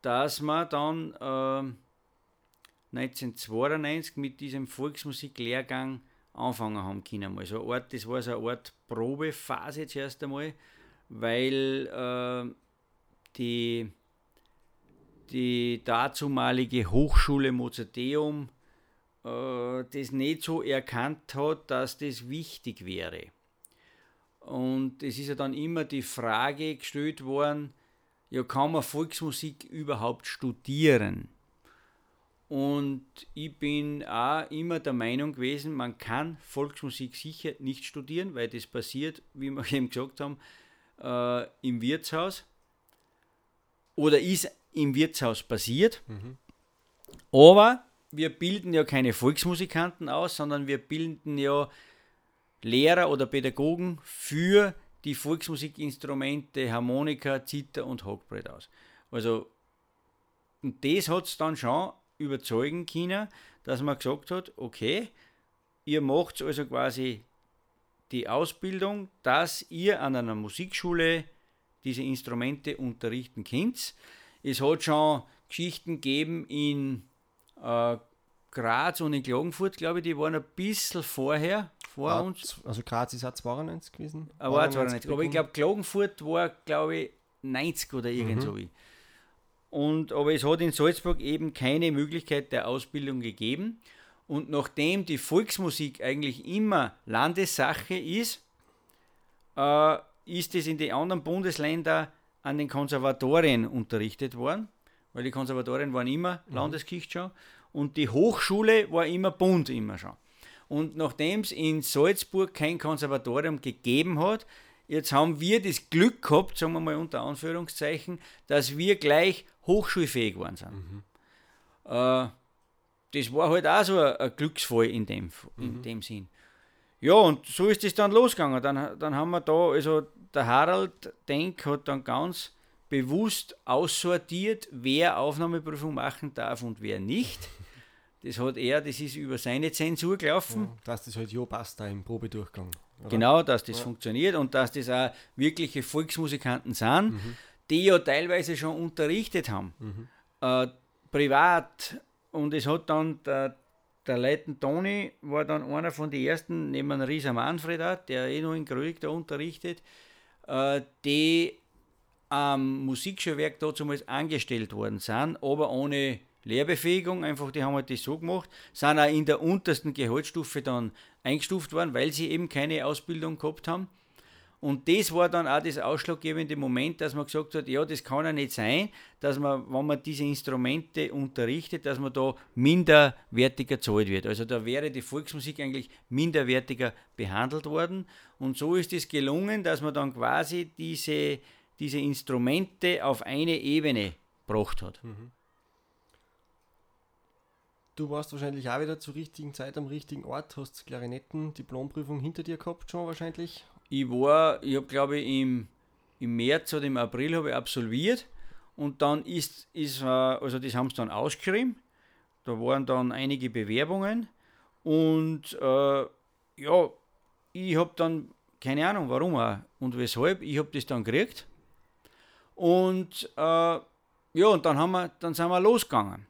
dass man dann äh, 1992 mit diesem Volksmusiklehrgang anfangen haben können. Also Art, das war so eine Art Probephase zuerst einmal, weil äh, die, die dazumalige Hochschule Mozarteum äh, das nicht so erkannt hat, dass das wichtig wäre. Und es ist ja dann immer die Frage gestellt worden, ja, kann man Volksmusik überhaupt studieren? Und ich bin auch immer der Meinung gewesen, man kann Volksmusik sicher nicht studieren, weil das passiert, wie wir eben gesagt haben, äh, im Wirtshaus oder ist im Wirtshaus passiert. Mhm. Aber wir bilden ja keine Volksmusikanten aus, sondern wir bilden ja Lehrer oder Pädagogen für die Volksmusikinstrumente Harmonika, Zither und Hockbrett aus. Also, und das hat es dann schon überzeugen können, dass man gesagt hat, okay, ihr macht also quasi die Ausbildung, dass ihr an einer Musikschule diese Instrumente unterrichten könnt. Es hat schon Geschichten gegeben in äh, Graz und in Klagenfurt, glaube ich, die waren ein bisschen vorher, vor ah, uns. Also Graz ist auch 92 gewesen? Aber, ah, 92. aber ich glaube, Klagenfurt war, glaube ich, 90 oder irgend so. Mhm. Und, aber es hat in Salzburg eben keine Möglichkeit der Ausbildung gegeben. Und nachdem die Volksmusik eigentlich immer Landessache ist, äh, ist es in den anderen Bundesländern an den Konservatorien unterrichtet worden, weil die Konservatorien waren immer mhm. Landeskirche schon und die Hochschule war immer Bund immer schon. Und nachdem es in Salzburg kein Konservatorium gegeben hat, jetzt haben wir das Glück gehabt, sagen wir mal unter Anführungszeichen, dass wir gleich hochschulfähig geworden sind. Mhm. Äh, das war halt auch so ein, ein Glücksfall in dem, in mhm. dem Sinn. Ja, und so ist es dann losgegangen. Dann, dann haben wir da, also der Harald Denk hat dann ganz bewusst aussortiert, wer Aufnahmeprüfung machen darf und wer nicht. Das hat er, das ist über seine Zensur gelaufen. Ja, dass das halt ja passt da im Probedurchgang. Oder? Genau, dass das ja. funktioniert und dass das auch wirkliche Volksmusikanten sind, mhm. die ja teilweise schon unterrichtet haben. Mhm. Äh, privat. Und es hat dann der, der Leiten Toni war dann einer von den ersten, neben Risa Manfred auch, der eh noch in Grödig da unterrichtet, äh, die am Musikschulwerk damals angestellt worden sind, aber ohne Lehrbefähigung, einfach die haben halt das so gemacht, sind auch in der untersten Gehaltsstufe dann eingestuft worden, weil sie eben keine Ausbildung gehabt haben. Und das war dann auch das ausschlaggebende Moment, dass man gesagt hat, ja, das kann ja nicht sein, dass man, wenn man diese Instrumente unterrichtet, dass man da minderwertiger zahlt wird. Also da wäre die Volksmusik eigentlich minderwertiger behandelt worden. Und so ist es gelungen, dass man dann quasi diese, diese Instrumente auf eine Ebene gebracht hat. Mhm. Du warst wahrscheinlich auch wieder zur richtigen Zeit am richtigen Ort, hast Klarinetten, Diplomprüfung hinter dir gehabt schon wahrscheinlich. Ich war, ich habe glaube ich im, im März oder im April habe ich absolviert und dann ist, ist also das haben sie dann ausgeschrieben. Da waren dann einige Bewerbungen und äh, ja, ich habe dann, keine Ahnung warum auch und weshalb, ich habe das dann gekriegt. Und äh, ja, und dann, haben wir, dann sind wir losgegangen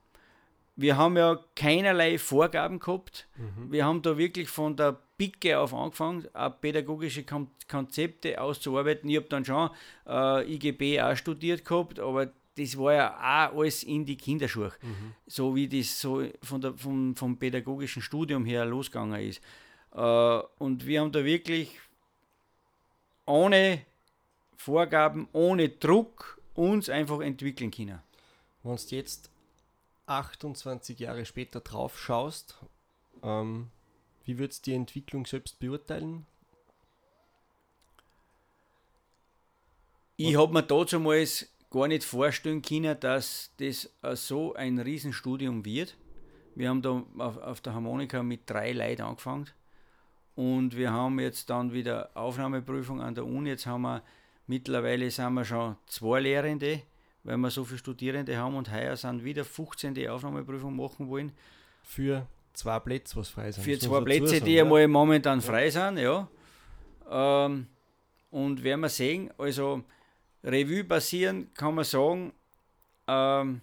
wir haben ja keinerlei Vorgaben gehabt. Mhm. Wir haben da wirklich von der Picke auf angefangen, auch pädagogische Konzepte auszuarbeiten. Ich habe dann schon äh, IGB auch studiert gehabt, aber das war ja auch alles in die Kinderschuhe, mhm. so wie das so von der, vom, vom pädagogischen Studium her losgegangen ist. Äh, und wir haben da wirklich ohne Vorgaben, ohne Druck uns einfach entwickeln können. Wenn du jetzt 28 Jahre später drauf schaust, ähm, wie würdest du die Entwicklung selbst beurteilen? Ich habe mir damals gar nicht vorstellen können, dass das so ein Riesenstudium wird. Wir haben da auf, auf der Harmonika mit drei Leuten angefangen und wir haben jetzt dann wieder Aufnahmeprüfung an der Uni. Jetzt haben wir mittlerweile sind wir schon zwei Lehrende weil wir so viele Studierende haben und heuer sind wieder 15 die Aufnahmeprüfung machen wollen. Für zwei Plätze, was frei sind. Für zwei Plätze, sagen, die ja mal momentan frei sind, ja. Ähm, und werden wir sehen, also Revue passieren kann man sagen, ähm,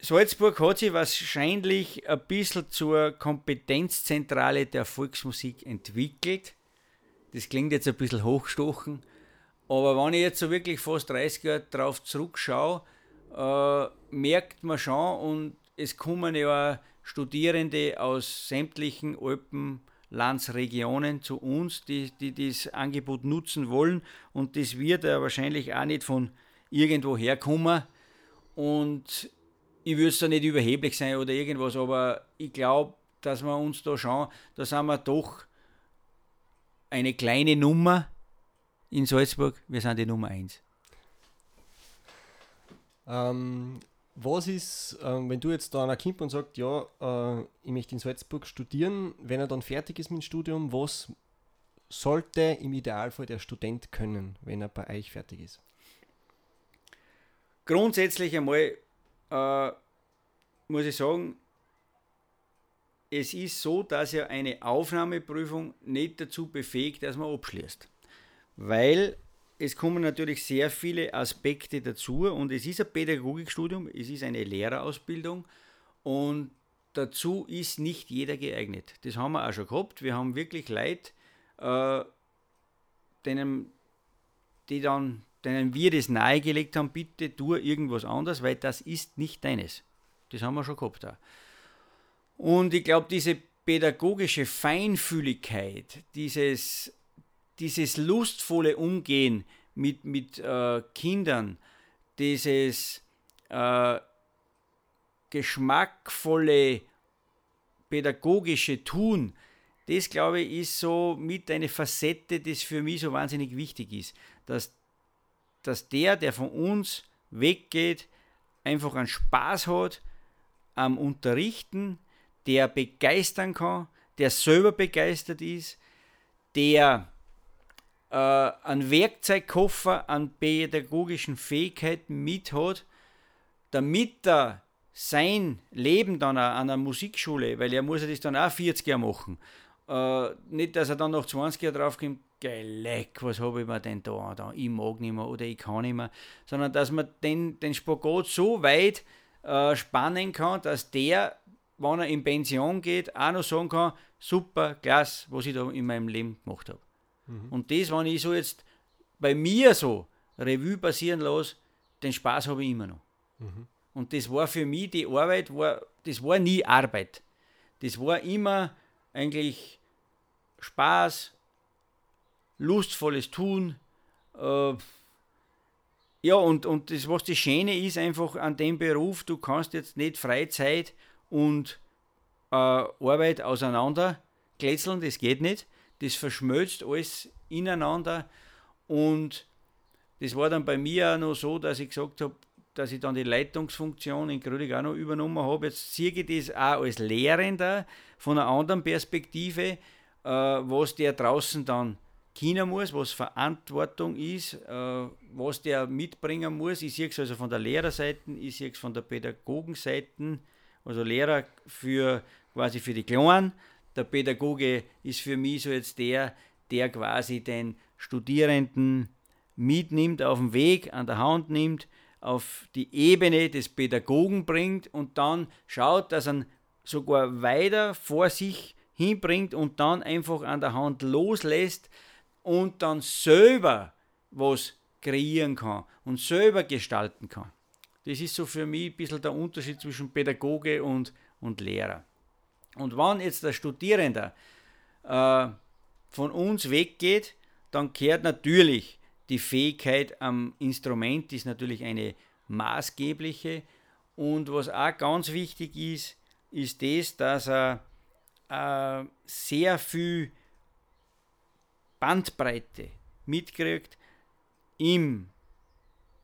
Salzburg hat sich wahrscheinlich ein bisschen zur Kompetenzzentrale der Volksmusik entwickelt. Das klingt jetzt ein bisschen hochstochen, aber wenn ich jetzt so wirklich fast 30 Jahre darauf zurückschaue, äh, merkt man schon und es kommen ja Studierende aus sämtlichen Alpenlandsregionen zu uns, die, die das Angebot nutzen wollen. Und das wird ja wahrscheinlich auch nicht von irgendwo herkommen. Und ich würde es da nicht überheblich sein oder irgendwas, aber ich glaube, dass wir uns da schauen, da sind wir doch eine kleine Nummer in Salzburg. Wir sind die Nummer 1. Ähm, was ist, ähm, wenn du jetzt da einer kommt und sagt, ja, äh, ich möchte in Salzburg studieren, wenn er dann fertig ist mit dem Studium, was sollte im Idealfall der Student können, wenn er bei euch fertig ist? Grundsätzlich einmal äh, muss ich sagen, es ist so, dass ja eine Aufnahmeprüfung nicht dazu befähigt, dass man abschließt. Weil es kommen natürlich sehr viele Aspekte dazu und es ist ein Pädagogikstudium, es ist eine Lehrerausbildung und dazu ist nicht jeder geeignet. Das haben wir auch schon gehabt. Wir haben wirklich Leute, äh, denen, die dann, denen wir das nahegelegt haben, bitte tu irgendwas anderes, weil das ist nicht deines. Das haben wir schon gehabt. Auch. Und ich glaube, diese pädagogische Feinfühligkeit, dieses dieses lustvolle Umgehen mit, mit äh, Kindern, dieses äh, geschmackvolle pädagogische Tun, das glaube ich ist so mit eine Facette, das für mich so wahnsinnig wichtig ist, dass, dass der, der von uns weggeht, einfach einen Spaß hat am Unterrichten, der begeistern kann, der selber begeistert ist, der äh, einen Werkzeugkoffer an pädagogischen Fähigkeiten mit hat, damit er sein Leben dann an einer Musikschule, weil er muss das dann auch 40 Jahre machen, äh, nicht, dass er dann noch 20 Jahre draufkommt, Leck, was habe ich mir denn da, da, ich mag nicht mehr oder ich kann nicht mehr, sondern dass man den, den Spagat so weit äh, spannen kann, dass der, wenn er in Pension geht, auch noch sagen kann, super, klasse, was ich da in meinem Leben gemacht habe. Mhm. Und das, wenn ich so jetzt bei mir so Revue passieren lasse, den Spaß habe ich immer noch. Mhm. Und das war für mich, die Arbeit, war, das war nie Arbeit. Das war immer eigentlich Spaß, lustvolles Tun. Äh, ja, und, und das, was das Schöne ist, einfach an dem Beruf, du kannst jetzt nicht Freizeit und äh, Arbeit auseinander das geht nicht das verschmilzt alles ineinander und das war dann bei mir auch noch so, dass ich gesagt habe, dass ich dann die Leitungsfunktion in Grödig auch noch übernommen habe. Jetzt sehe ich das auch als Lehrender von einer anderen Perspektive, äh, was der draußen dann kennen muss, was Verantwortung ist, äh, was der mitbringen muss. Ich sehe es also von der Lehrerseite, ich sehe es von der Pädagogenseite, also Lehrer für quasi für die Kleinen der Pädagoge ist für mich so jetzt der, der quasi den Studierenden mitnimmt, auf dem Weg, an der Hand nimmt, auf die Ebene des Pädagogen bringt und dann schaut, dass er sogar weiter vor sich hinbringt und dann einfach an der Hand loslässt und dann selber was kreieren kann und selber gestalten kann. Das ist so für mich ein bisschen der Unterschied zwischen Pädagoge und, und Lehrer. Und wenn jetzt der Studierende äh, von uns weggeht, dann kehrt natürlich die Fähigkeit am Instrument, ist natürlich eine maßgebliche. Und was auch ganz wichtig ist, ist das, dass er äh, sehr viel Bandbreite mitkriegt im,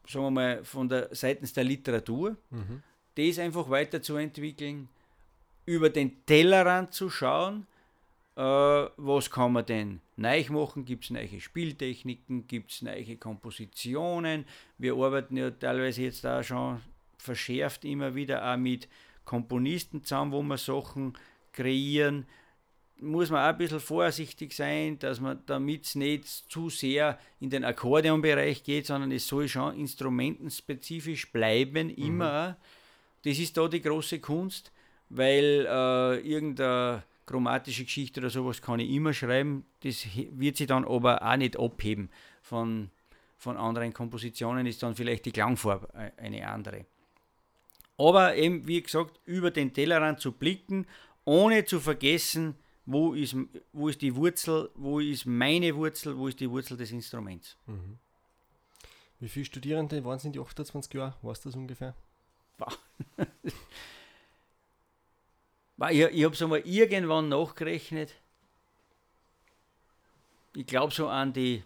sagen wir mal, von der seitens der Literatur, mhm. das einfach weiterzuentwickeln, über den Tellerrand zu schauen, äh, was kann man denn neu machen, gibt es neue Spieltechniken, gibt es neue Kompositionen. Wir arbeiten ja teilweise jetzt da schon verschärft immer wieder auch mit Komponisten zusammen, wo wir Sachen kreieren. Muss man auch ein bisschen vorsichtig sein, dass man damit es nicht zu sehr in den Akkordeonbereich geht, sondern es soll schon instrumentenspezifisch bleiben, immer. Mhm. Das ist da die große Kunst weil äh, irgendeine chromatische Geschichte oder sowas kann ich immer schreiben. Das wird sich dann aber auch nicht abheben von, von anderen Kompositionen, ist dann vielleicht die Klangfarbe eine andere. Aber eben, wie gesagt, über den Tellerrand zu blicken, ohne zu vergessen, wo ist, wo ist die Wurzel, wo ist meine Wurzel, wo ist die Wurzel des Instruments. Mhm. Wie viele Studierende waren es in die 28 Jahre? Weißt du das ungefähr? ich ich habe es einmal irgendwann nachgerechnet. Ich glaube so an die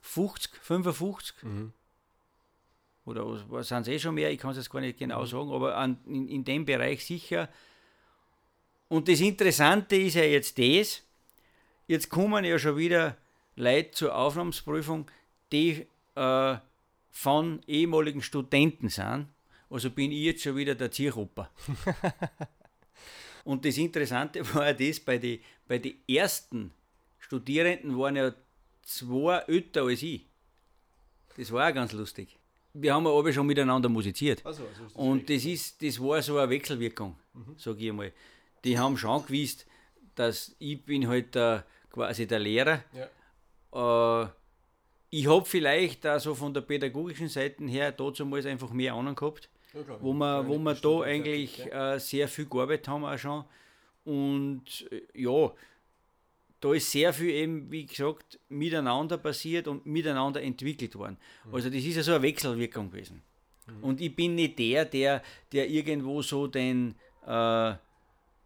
50, 55. Mhm. Oder sind es eh schon mehr? Ich kann es jetzt gar nicht genau mhm. sagen, aber an, in, in dem Bereich sicher. Und das Interessante ist ja jetzt das, jetzt kommen ja schon wieder Leute zur Aufnahmsprüfung, die äh, von ehemaligen Studenten sind. Also bin ich jetzt schon wieder der Zielgruppe. Und das Interessante war ja das, bei den bei die ersten Studierenden waren ja zwei älter als ich. Das war auch ganz lustig. Wir haben ja alle schon miteinander musiziert. Also, also das und das, ist, das war so eine Wechselwirkung, mhm. sage ich einmal die haben schon gewusst, dass ich bin halt der, quasi der Lehrer. Ja. Äh, ich habe vielleicht also von der pädagogischen Seite her dazu mal einfach mehr Ahnung gehabt, wo wir, wo wir da eigentlich äh, sehr viel gearbeitet haben auch schon. Und äh, ja, da ist sehr viel eben, wie gesagt, miteinander passiert und miteinander entwickelt worden. Mhm. Also das ist ja so eine Wechselwirkung gewesen. Mhm. Und ich bin nicht der, der, der irgendwo so den äh,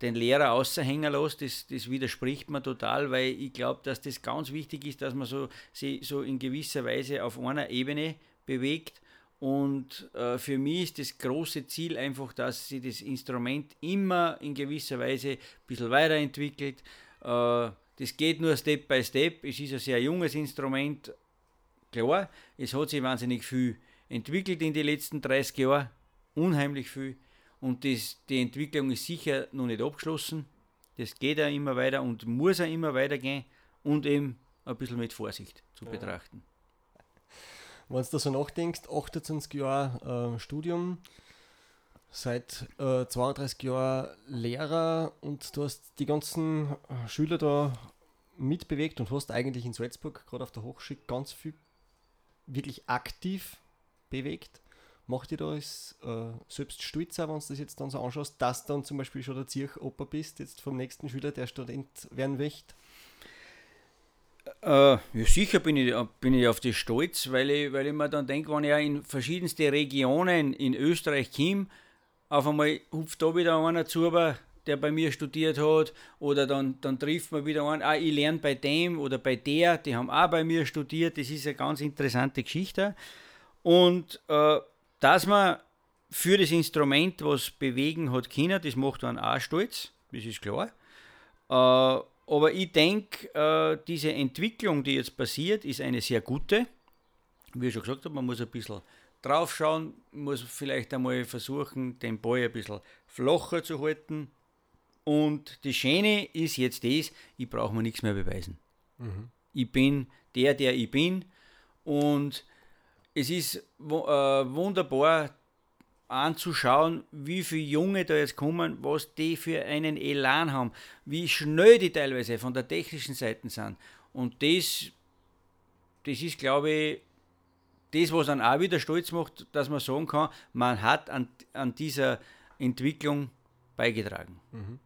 den Lehrer außerhängen lässt, das, das widerspricht mir total, weil ich glaube, dass das ganz wichtig ist, dass man so, sich so in gewisser Weise auf einer Ebene bewegt. Und äh, für mich ist das große Ziel einfach, dass sich das Instrument immer in gewisser Weise ein bisschen weiterentwickelt. Äh, das geht nur Step by Step. Es ist ein sehr junges Instrument. Klar, es hat sich wahnsinnig viel entwickelt in den letzten 30 Jahren. Unheimlich viel. Und das, die Entwicklung ist sicher noch nicht abgeschlossen. Das geht ja immer weiter und muss ja immer weitergehen und eben ein bisschen mit Vorsicht zu ja. betrachten. Wenn du da so nachdenkst, 28 Jahre äh, Studium, seit äh, 32 Jahren Lehrer und du hast die ganzen äh, Schüler da mitbewegt und hast eigentlich in Salzburg, gerade auf der Hochschule, ganz viel wirklich aktiv bewegt macht dir das äh, selbst stolz, wenn du das jetzt dann so anschaust, dass du dann zum Beispiel schon der Zirchoper bist, jetzt vom nächsten Schüler, der Student werden möchte? Äh, ja, sicher bin ich, bin ich auf das stolz, weil ich, weil ich mir dann denke, wenn ich in verschiedenste Regionen in Österreich komme, auf einmal hupft da wieder einer zu, der bei mir studiert hat, oder dann, dann trifft man wieder einen, ah, ich lerne bei dem oder bei der, die haben auch bei mir studiert, das ist eine ganz interessante Geschichte. Und äh, dass man für das Instrument was bewegen hat können, das macht einen auch stolz, das ist klar. Äh, aber ich denke, äh, diese Entwicklung, die jetzt passiert, ist eine sehr gute. Wie ich schon gesagt habe, man muss ein bisschen draufschauen, muss vielleicht einmal versuchen, den Ball ein bisschen flacher zu halten. Und das Schöne ist jetzt das, ich brauche mir nichts mehr beweisen. Mhm. Ich bin der, der ich bin. Und es ist äh, wunderbar anzuschauen, wie viele Junge da jetzt kommen, was die für einen Elan haben, wie schnell die teilweise von der technischen Seite sind. Und das, das ist, glaube ich, das, was dann auch wieder stolz macht, dass man sagen kann, man hat an, an dieser Entwicklung beigetragen. Mhm.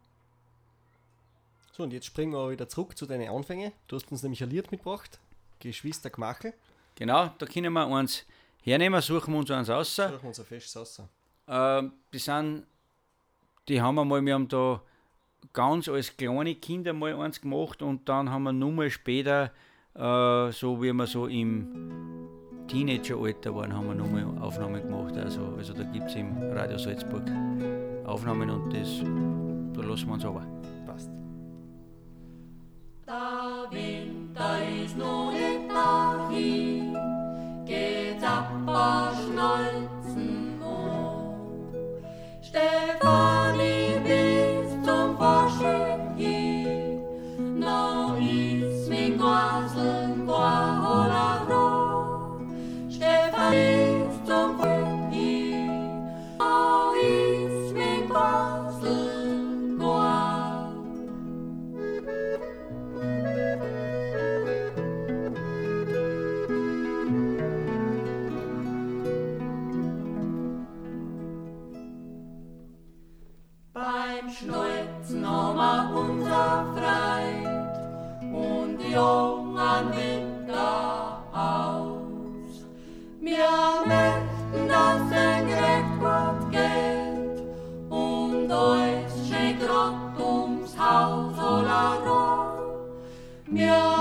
So, und jetzt springen wir wieder zurück zu deinen Anfängen. Du hast uns nämlich ein Lied mitgebracht, Geschwister Gmachel. Genau, da können wir hernehmen, suchen wir uns eins aus. Suchen wir uns ein festes aus. Äh, die sind, die haben wir mal, wir haben da ganz als kleine Kinder mal eins gemacht und dann haben wir nur mal später, äh, so wie wir so im Teenageralter waren, haben wir nochmal Aufnahmen gemacht. Also, also da gibt es im Radio Salzburg Aufnahmen und das, da lassen wir uns aber. Passt. Der Winter ist noch nicht dahin geht Zapperschnolzen hoch. Jungen Winter aus. Wir möchten, dass ein gerecht gut geht und euch schön grad ums Haus oder rum. Wir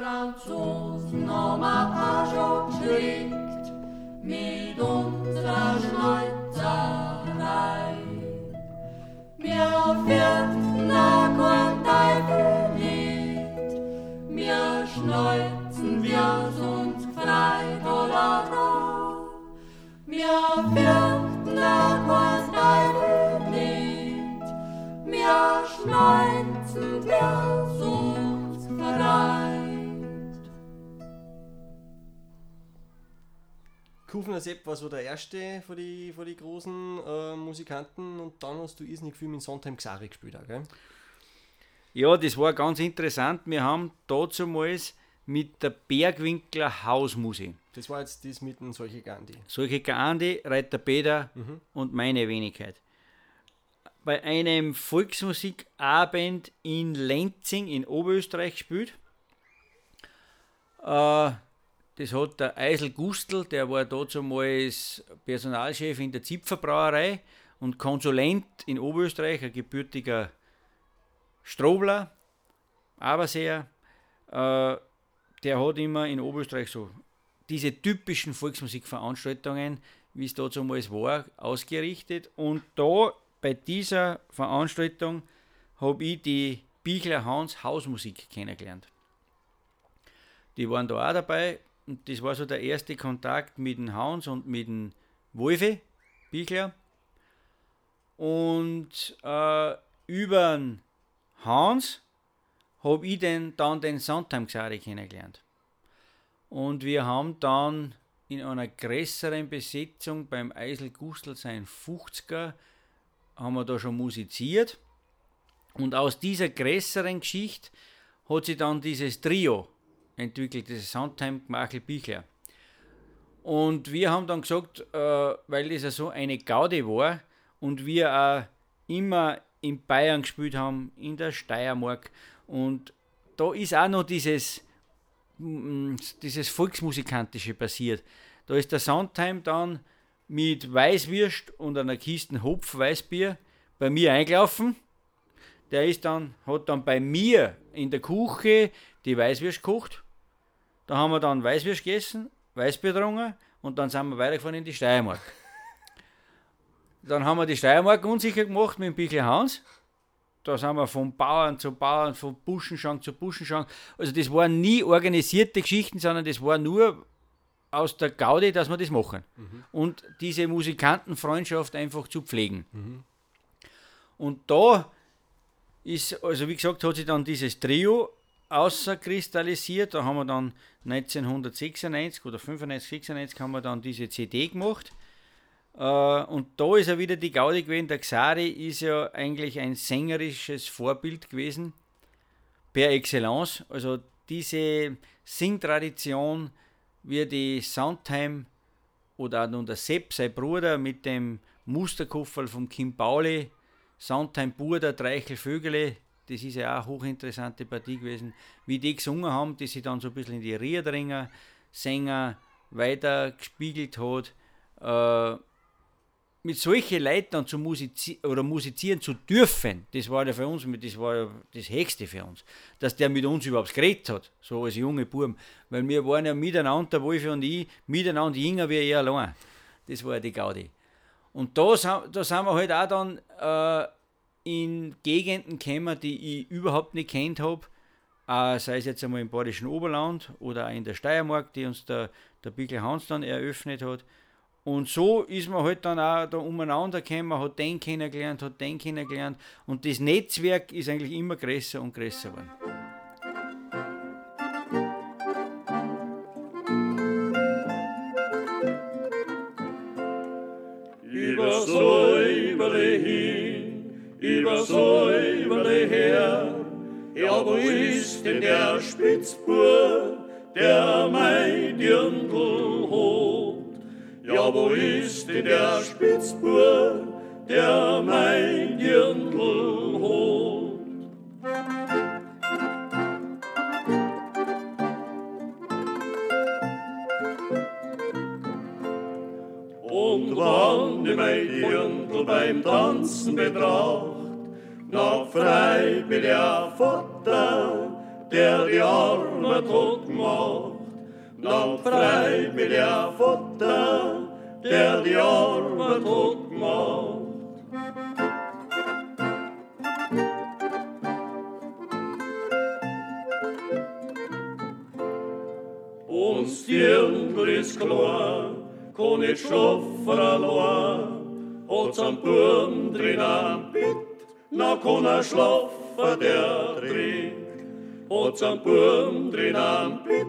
Franzosen auch schon geschickt mit unserer Schneuzerei. Wir fürchten da kein Teufel nicht, wir schneuzen, wie's uns oder roh. Wir fürchten da kein Teufel nicht, wir schneuzen, wie's Kufner Sepp war so der erste von die, von die großen äh, Musikanten und dann hast du irrsinnig viel mit Sondheim Xari gespielt, auch, gell? Ja, das war ganz interessant. Wir haben dazumals mit der Bergwinkler Hausmusik. Das war jetzt das mit dem solche Gandhi. Solche Gandhi, Reiter Peter und meine Wenigkeit. Bei einem Volksmusikabend in Lenzing in Oberösterreich gespielt. Äh, das hat der Eisel Gustl, der war damals Personalchef in der Zipferbrauerei und Konsulent in Oberösterreich, ein gebürtiger Strobler, Aberseer. Äh, der hat immer in Oberösterreich so diese typischen Volksmusikveranstaltungen, wie es da damals war, ausgerichtet. Und da bei dieser Veranstaltung habe ich die Bichler Hans Hausmusik kennengelernt. Die waren da auch dabei und das war so der erste Kontakt mit dem Hans und mit dem Wolfe Bichler. Und äh, über den Hans habe ich den, dann den Sondheim Xari kennengelernt. Und wir haben dann in einer größeren Besetzung beim Eisel Gustl sein 50er haben wir da schon musiziert. Und aus dieser größeren Geschichte hat sich dann dieses Trio entwickelt, das Sondheim Gmachel Bichler. Und wir haben dann gesagt, äh, weil das ja so eine Gaudi war und wir auch immer in Bayern gespielt haben, in der Steiermark. Und da ist auch noch dieses, mm, dieses Volksmusikantische passiert. Da ist der Sondheim dann mit Weißwürst und einer Kiste Hopf Weißbier bei mir eingelaufen. Der ist dann, hat dann bei mir in der Küche die Weißwürst gekocht. Da haben wir dann Weißwürst gegessen, Weißbier getrunken und dann sind wir weitergefahren in die Steiermark. Dann haben wir die Steiermark unsicher gemacht mit dem Bichl Hans. Da sind wir von Bauern zu Bauern, von Buschenschank zu Buschenschank. Also das waren nie organisierte Geschichten, sondern das war nur aus der Gaudi, dass wir das machen. Und diese Musikantenfreundschaft einfach zu pflegen. Und da ist, also wie gesagt, hat sich dann dieses Trio außerkristallisiert. Da haben wir dann 1996 oder 95, 96 haben wir dann diese CD gemacht. Äh, und da ist ja wieder die Gaudi gewesen. Der Xari ist ja eigentlich ein sängerisches Vorbild gewesen, per Excellence. Also diese Singtradition, wie die Soundtime oder auch nun der Sepp, sein Bruder, mit dem Musterkofferl von Kim Pauli, Soundtime Burda, Dreichel Vögele, das ist ja auch eine hochinteressante Partie gewesen, wie die gesungen haben, die sich dann so ein bisschen in die Riedringer Sänger weiter gespiegelt hat, äh, mit solchen Leuten dann zu musizieren oder musizieren zu dürfen, das war ja für uns, das war ja das Höchste für uns, dass der mit uns überhaupt geredet hat, so als junge Buben. Weil wir waren ja miteinander, der Wolf und ich, miteinander jünger wie er allein. Das war ja die Gaudi. Und da, da sind wir halt auch dann äh, in Gegenden gekommen, die ich überhaupt nicht kennt habe, äh, sei es jetzt einmal im Badischen Oberland oder auch in der Steiermark, die uns der, der Bickel Hans dann eröffnet hat. Und so ist man halt dann auch da umeinander gekommen, hat den kennengelernt, hat den kennengelernt und das Netzwerk ist eigentlich immer größer und größer geworden. Über Säuberle her, ja, wo ist denn der Spitzbub, der mein Dirndl holt? Ja, wo ist denn der Spitzbub, der mein beim Tanzen betracht, noch frei bin der Vater, der die Arme tot gemacht. Noch frei bin der Vater, der die Arme tot gemacht. Uns Dirndl ist klar, kann nicht schlafen allein, hat's am Buben drin am Bett, na kann er schlafen, der trinkt. Hat's am Buben drin am Bett,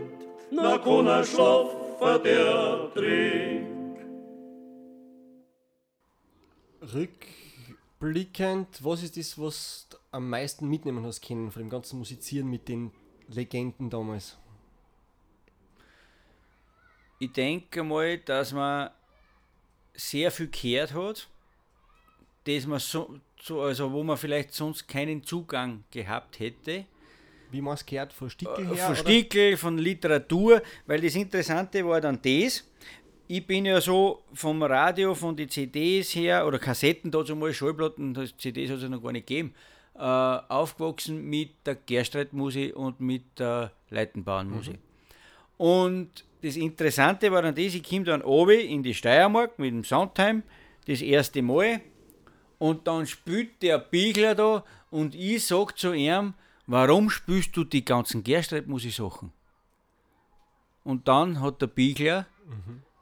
na kann er schlafen, der trinkt. Rückblickend, was ist das, was du am meisten mitnehmen hast können von dem ganzen Musizieren mit den Legenden damals? Ich denke mal, dass man sehr viel gehört hat, dass man so, so, also wo man vielleicht sonst keinen Zugang gehabt hätte. Wie man es gehört, von Stickel her? Äh, von oder? Stickel, von Literatur, weil das Interessante war dann das. Ich bin ja so vom Radio, von den CDs her, oder Kassetten, dazu mal Schallplatten, das CDs hat es ja noch gar nicht gegeben, äh, aufgewachsen mit der Gerstreitmusik und mit der Leitenbauernmusik. Und das Interessante war dann das, ich komme dann oben in die Steiermark mit dem Soundtime, das erste Mal, und dann spielt der Biegler da und ich sag zu ihm, warum spielst du die ganzen Gerstreitmusik-Sachen? Und dann hat der Biegler,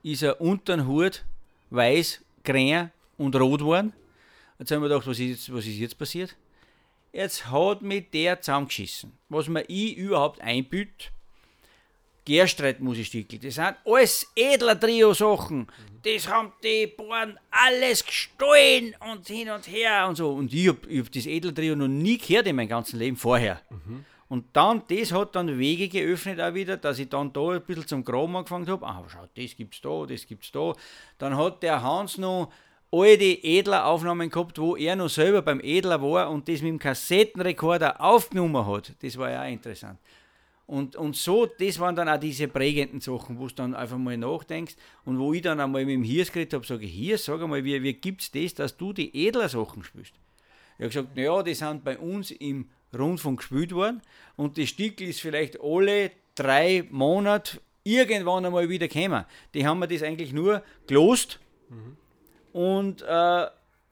ist er unter den Hut weiß, grün und rot geworden. Jetzt haben wir gedacht, was ist jetzt, was ist jetzt passiert? Jetzt hat mich der zusammengeschissen. Was mir ich überhaupt einbüht, Gerstreitmusikstücke, das sind alles edler Trio-Sachen. Das haben die Bauern alles gestohlen und hin und her und so. Und ich habe hab das edler Trio noch nie gehört in meinem ganzen Leben vorher. Und dann, das hat dann Wege geöffnet auch wieder, dass ich dann da ein bisschen zum Graben angefangen habe. Ah, schau, das gibt's da, das gibt's da. Dann hat der Hans noch alte Edler-Aufnahmen gehabt, wo er noch selber beim Edler war und das mit dem Kassettenrekorder aufgenommen hat. Das war ja auch interessant. Und, und so, das waren dann auch diese prägenden Sachen, wo du dann einfach mal nachdenkst und wo ich dann einmal mit dem Hirs geredet habe, sage, hier, sag einmal, wie, wie gibt es das, dass du die edler Sachen spielst? Ich habe gesagt, naja, die sind bei uns im Rundfunk gespielt worden und das Stück ist vielleicht alle drei Monate irgendwann einmal wieder gekommen. Die haben mir das eigentlich nur gelost und äh,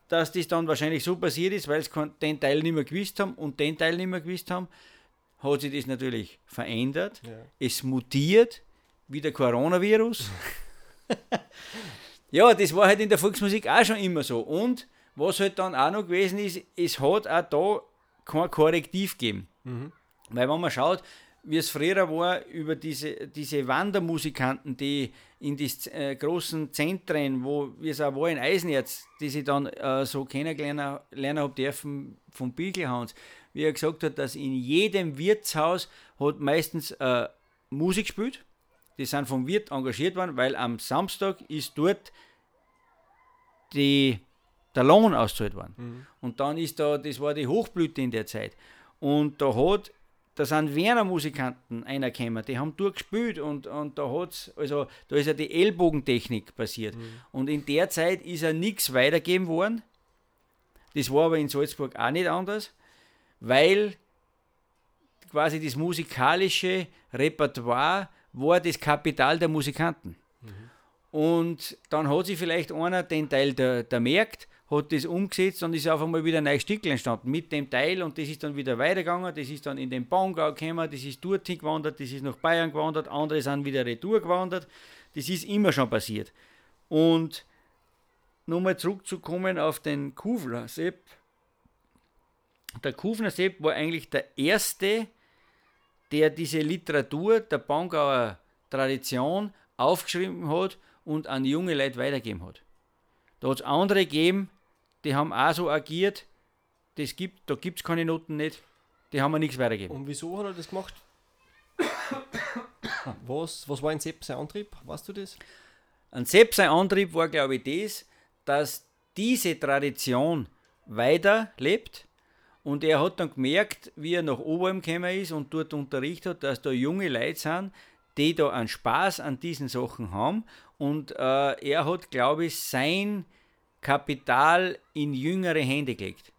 dass das dann wahrscheinlich so passiert ist, weil sie den Teil nicht mehr gewusst haben und den Teil nicht mehr gewusst haben, hat sich das natürlich verändert. Ja. Es mutiert, wie der Coronavirus. ja, das war halt in der Volksmusik auch schon immer so. Und was halt dann auch noch gewesen ist, es hat auch da kein Korrektiv gegeben. Weil wenn man schaut, wie es früher war, über diese, diese Wandermusikanten, die in die äh, großen Zentren, wo wie es auch war in Eisenerz, die sie dann äh, so kennengelernt lernen haben dürfen vom Biegelhans, wie er gesagt hat, dass in jedem Wirtshaus hat meistens äh, Musik gespielt. Die sind vom Wirt engagiert worden, weil am Samstag ist dort die, der Lohn ausgezahlt worden. Und dann ist da, das war die Hochblüte in der Zeit. Und da hat da sind Wiener Musikanten einer gekommen, die haben durchgespielt und, und da hat's, also da ist ja die Ellbogentechnik passiert. Mhm. Und in der Zeit ist ja nichts weitergegeben worden. Das war aber in Salzburg auch nicht anders, weil quasi das musikalische Repertoire war das Kapital der Musikanten. Und dann hat sich vielleicht einer den Teil der, der merkt, hat das umgesetzt und ist auf einmal wieder ein neues Stückchen entstanden mit dem Teil und das ist dann wieder weitergegangen, das ist dann in den Bongau gekommen, das ist dorthin gewandert, das ist nach Bayern gewandert, andere sind wieder retour gewandert. Das ist immer schon passiert. Und nochmal zurückzukommen auf den Kufler Sepp. Der Kufner Sepp war eigentlich der erste, der diese Literatur der Bongauer Tradition aufgeschrieben hat und an junge Leute weitergegeben hat. Da hat es andere gegeben, die haben auch so agiert, das gibt, da gibt es keine Noten nicht, die haben mir nichts weitergegeben. Und wieso hat er das gemacht? was, was war ein Sepp sein Antrieb? Weißt du das? Ein Sepp sein Antrieb war, glaube ich, das, dass diese Tradition weiterlebt. Und er hat dann gemerkt, wie er nach Oberheim gekommen ist und dort unterrichtet hat, dass da junge Leute sind, die da einen Spaß an diesen Sachen haben. Und äh, er hat, glaube ich, sein Kapital in jüngere Hände gelegt.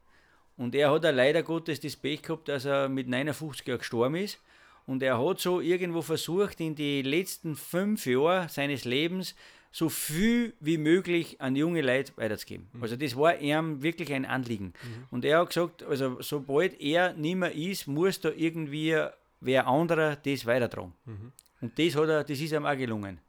Und er hat auch leider Gottes das Pech gehabt, dass er mit 59 Jahren gestorben ist. Und er hat so irgendwo versucht, in die letzten fünf Jahre seines Lebens so viel wie möglich an junge Leute weiterzugeben. Also das war ihm wirklich ein Anliegen. Und er hat gesagt, also sobald er nicht mehr ist, muss da irgendwie wer anderer das weitertragen. Und das hat er, das ist ihm auch gelungen.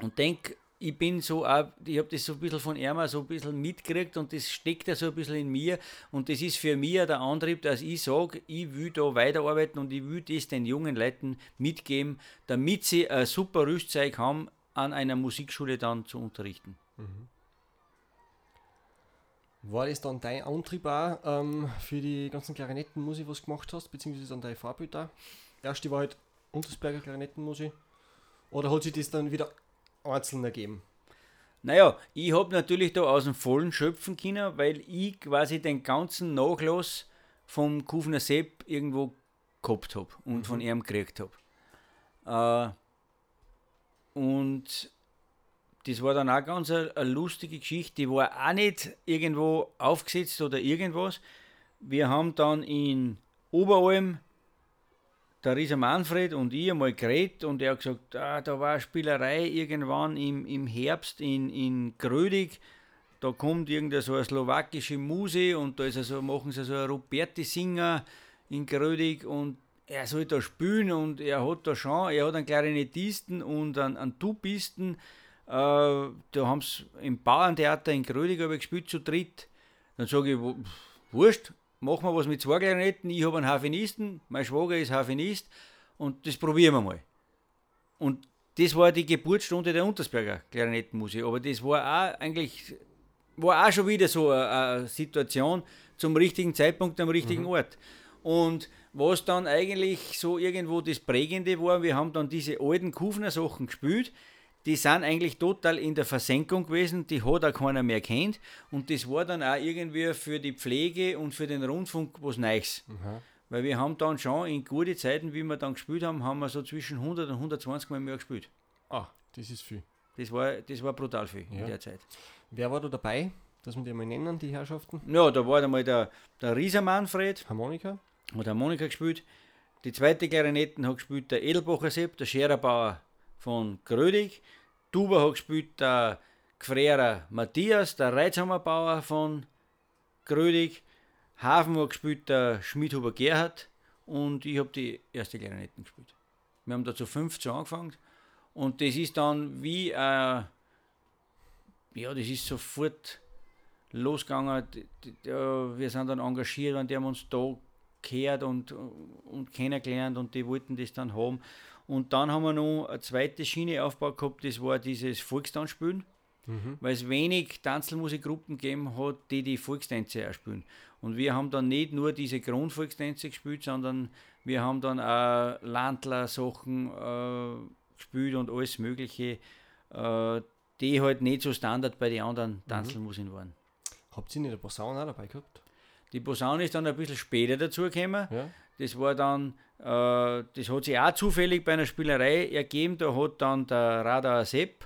Und denk, ich bin so auch, ich habe das so ein bisschen von auch so ein bisschen mitgekriegt und das steckt ja so ein bisschen in mir und das ist für mich der Antrieb, dass ich sage, ich will da weiterarbeiten und ich will das den jungen Leuten mitgeben, damit sie ein super Rüstzeug haben, an einer Musikschule dann zu unterrichten. War das dann dein Antrieb auch ähm, für die ganzen Klarinettenmusik, was du gemacht hast, beziehungsweise dann dein Vorbild da? Erste war halt Untersberger Klarinettenmusik. Oder hat sich das dann wieder einzeln ergeben? Naja, ich habe natürlich da aus dem Vollen schöpfen können, weil ich quasi den ganzen Nachlass vom Kufner Sepp irgendwo gehabt habe und von ihm gekriegt habe. Äh, und das war dann auch ganz eine, eine lustige Geschichte. Die war auch nicht irgendwo aufgesetzt oder irgendwas. Wir haben dann in Oberalm der Rieser Manfred und ich einmal geredet und er hat gesagt, ah, da war eine Spielerei irgendwann im, im Herbst in, in Grödig. Da kommt irgendeine so eine slowakische Muse und da ist also, machen sie so ein Roberti-Singer in Grödig und er soll da spielen und er hat da schon, er hat einen Klarinettisten und einen, einen Tubisten. Äh, da haben sie im Bauerntheater in Grödig ich gespielt zu dritt. Dann sage ich, wurscht, machen wir was mit zwei Klarinetten. Ich habe einen Harfenisten, mein Schwager ist Harfenist und das probieren wir mal. Und das war die Geburtsstunde der Untersberger Klarinettenmusik. Aber das war auch eigentlich, war auch schon wieder so eine, eine Situation zum richtigen Zeitpunkt am richtigen Ort. Und was dann eigentlich so irgendwo das Prägende war, wir haben dann diese alten Kufner Sachen gespielt, die sind eigentlich total in der Versenkung gewesen, die hat auch keiner mehr kennt und das war dann auch irgendwie für die Pflege und für den Rundfunk was Neues. Weil wir haben dann schon in gute Zeiten, wie wir dann gespielt haben, haben wir so zwischen 100 und 120 Mal im Jahr gespielt. Ah, das ist viel. Das war, das war brutal viel Ja. in der Zeit. Wer war da dabei? Dass wir die mal nennen, die Herrschaften? Ja, da war einmal der, der Rieser Manfred, Harmonika? Hat Harmonika gespielt. Die zweite Klarinetten hat gespielt der Edelbacher Sepp, der Schererbauer von Grödig. Tuba hat gespielt der Gfrerer Matthias, der Reizhammerbauer von Grödig. Hafen hat gespielt der Schmidhuber Gerhard und ich habe die erste Klarinetten gespielt. Wir haben da zu 15 angefangen und das ist dann wie, äh, ja, das ist sofort losgegangen. Wir sind dann engagiert und die haben uns da gehört und, und kennengelernt und die wollten das dann haben. Und dann haben wir noch eine zweite Schiene aufgebaut gehabt, das war dieses Volkstanzspielen, weil es wenig Tanzelmusikgruppen gegeben hat, die die Volkstänze auch spielen. Und wir haben dann nicht nur diese Grundvolkstänze gespielt, sondern wir haben dann auch Landler-Sachen äh, gespielt und alles Mögliche, äh, die halt nicht so Standard bei den anderen Tanzelmusiken waren. Habt ihr nicht ein Sauen auch dabei gehabt? Die Posaune ist dann ein bisschen später dazugekommen. Ja. Das war dann, äh, das hat sich auch zufällig bei einer Spielerei ergeben. Da hat dann der Radauer Sepp,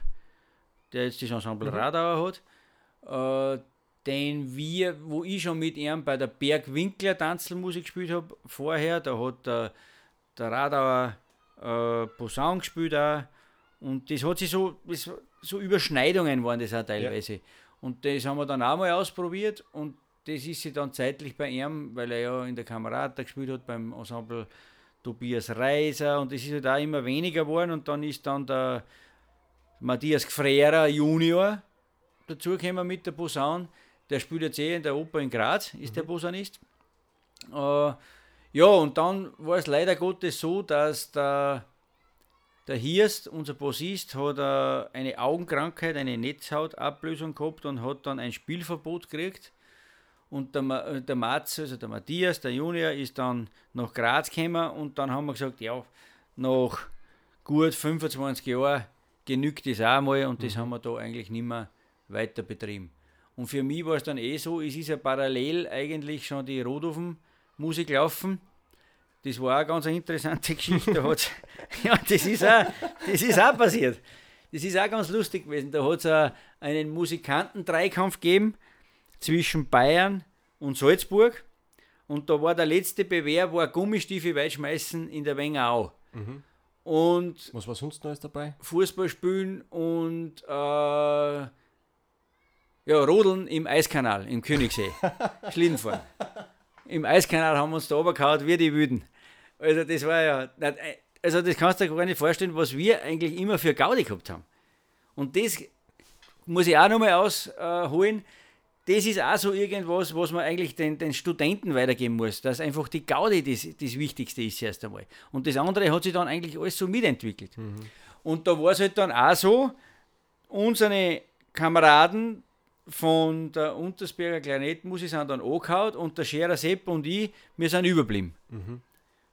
der jetzt das Ensemble Radauer hat, äh, den wir, wo ich schon mit ihm bei der Bergwinkler Tanzelmusik gespielt habe, vorher, da hat der, der Radauer äh, Posaun gespielt auch. Und das hat sich so, das, so Überschneidungen waren das auch teilweise. Und das haben wir dann auch mal ausprobiert und das ist sie dann zeitlich bei ihm, weil er ja in der Kamerata gespielt hat beim Ensemble Tobias Reiser und das ist halt auch immer weniger geworden und dann ist dann der Matthias Gfrera Junior dazugekommen mit der Posaune. Der spielt jetzt eh in der Oper in Graz, ist der Posaunist. Äh, ja, und dann war es leider Gottes so, dass der, der Hirst, unser Bassist, hat äh, eine Augenkrankheit, eine Netzhautablösung gehabt und hat dann ein Spielverbot gekriegt. Und der, äh, der Mats, also der Matthias, der Junior, ist dann nach Graz gekommen und dann haben wir gesagt, ja, nach gut 25 Jahren genügt das auch mal und das haben wir da eigentlich nicht mehr weiter betrieben. Und für mich war es dann eh so, es ist ja parallel eigentlich schon die Rodhofen-Musik laufen. Das war auch eine ganz interessante Geschichte. Ja, das ist, auch, das ist auch passiert. Das ist auch ganz lustig gewesen. Da hat es einen Musikanten-Dreikampf gegeben zwischen Bayern und Salzburg. Und da war der letzte Bewerb, war Gummistiefel weitschmeißen in der Wengau. Und Was war sonst noch dabei? Fußball spielen und äh, ja, Rodeln im Eiskanal, im Königssee. Schlittenfahren. Im Eiskanal haben wir uns da runtergehauen wie die Wüden. Also das war ja, äh, also das kannst du dir gar nicht vorstellen, was wir eigentlich immer für Gaudi gehabt haben. Und das muss ich auch nochmal ausholen. Das ist auch so irgendwas, was man eigentlich den, den Studenten weitergeben muss, dass einfach die Gaudi das, das Wichtigste ist erst einmal. Und das andere hat sich dann eigentlich alles so mitentwickelt. Und da war es halt dann auch so, unsere Kameraden von der Untersberger Klarinettmusik sind dann angehauen und der Scherer Sepp und ich, wir sind überblieben.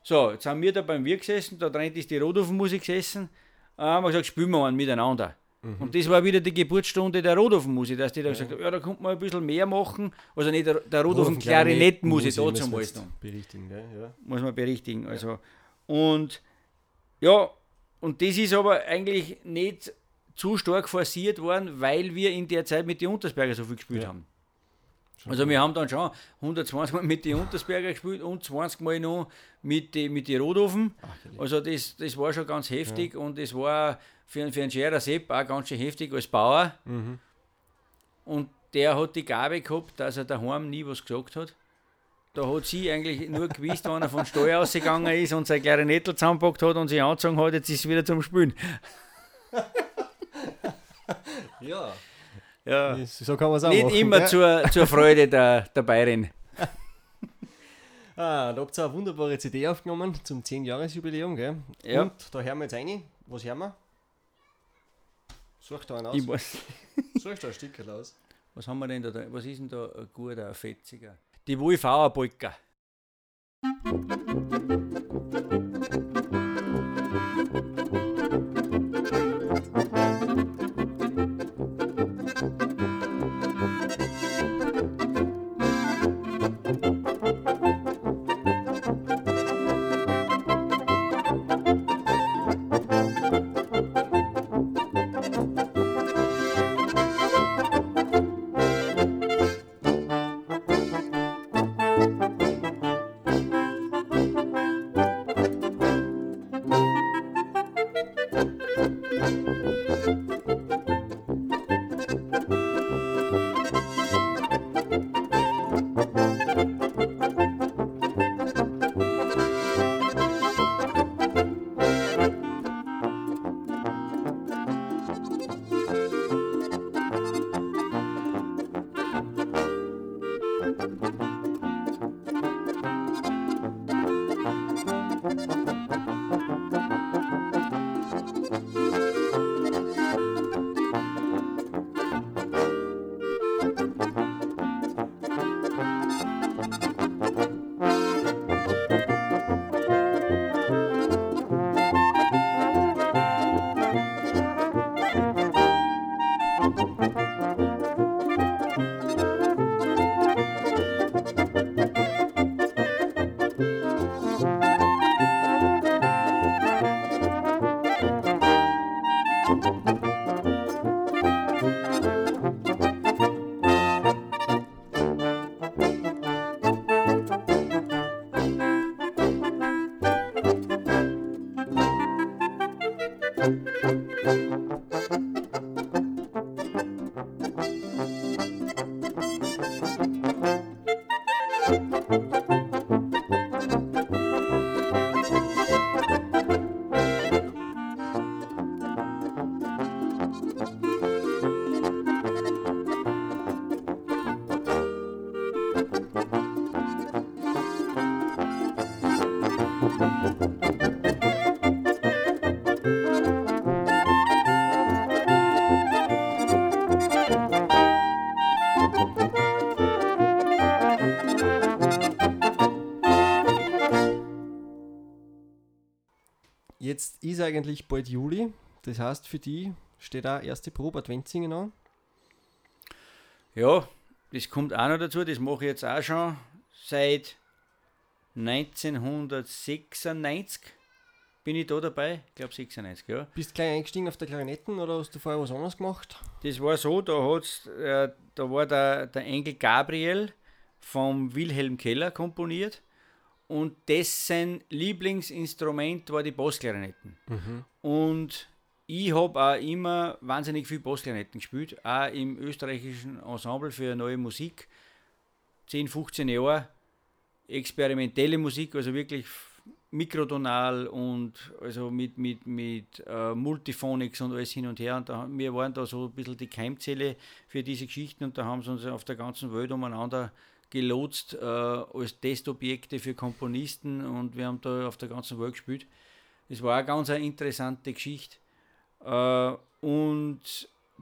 So, jetzt haben wir da beim Wir gesessen, da drin ist die Rodhofen-Musik gesessen, haben wir gesagt, spielen wir einen miteinander. Und das war wieder die Geburtsstunde der Rodhofen-Musik, dass die da gesagt haben, ja, da kommt man ein bisschen mehr machen, also nicht der, der Rodhofen-Klarinettmusik, da zum Beispiel Berichtigen, gell? Ja. muss man berichtigen. Also, und ja, und das ist aber eigentlich nicht zu stark forciert worden, weil wir in der Zeit mit den Untersberger so viel gespielt Ja. haben. Also wir haben dann schon 120 Mal mit den Untersberger gespielt und 20 Mal noch mit den mit die Rodhofen. Also das, das war schon ganz heftig und es war für, für einen Scherer Sepp auch ganz schön heftig als Bauer. Und der hat die Gabe gehabt, dass er daheim nie was gesagt hat. Da hat sie eigentlich nur gewusst, wenn er von Steuer ausgegangen ist und sein Klarinettel zusammengepackt hat und sich angezogen hat, jetzt ist es wieder zum Spielen. ja. Ja. So kann man es auch Nicht machen. immer gell? zur, zur Freude der, der Bayerin. Ah, da habt ihr eine wunderbare CD aufgenommen zum 10-Jahres-Jubiläum, gell? Ja. Und da hören wir jetzt rein. Was hören wir? Such da einen aus. Ich weiß. Such da ein Stück aus. Was haben wir denn da? Was ist denn da ein guter, ein fetziger? Die Wolfauer Polka. Ist eigentlich bald Juli. Das heißt, für die steht auch erste Probe Adventsingen an. Ja, das kommt auch noch dazu, das mache ich jetzt auch schon seit 1996 bin ich da dabei, ich glaube 96, ja. Bist gleich eingestiegen auf der Klarinetten oder hast du vorher was anderes gemacht? Das war so, da, hat's, äh, da war der, der Engel Gabriel vom Wilhelm Keller komponiert und dessen Lieblingsinstrument war die Bassklarinetten. Und ich habe auch immer wahnsinnig viel Bassklarinetten gespielt, auch im österreichischen Ensemble für neue Musik. 10, 15 Jahre experimentelle Musik, also wirklich mikrotonal und also mit, mit, mit äh, Multiphonics und alles hin und her. Und da, wir waren da so ein bisschen die Keimzelle für diese Geschichten und da haben sie uns auf der ganzen Welt umeinander gelotst äh, als Testobjekte für Komponisten und wir haben da auf der ganzen Welt gespielt. Das war eine ganz eine interessante Geschichte. Äh, und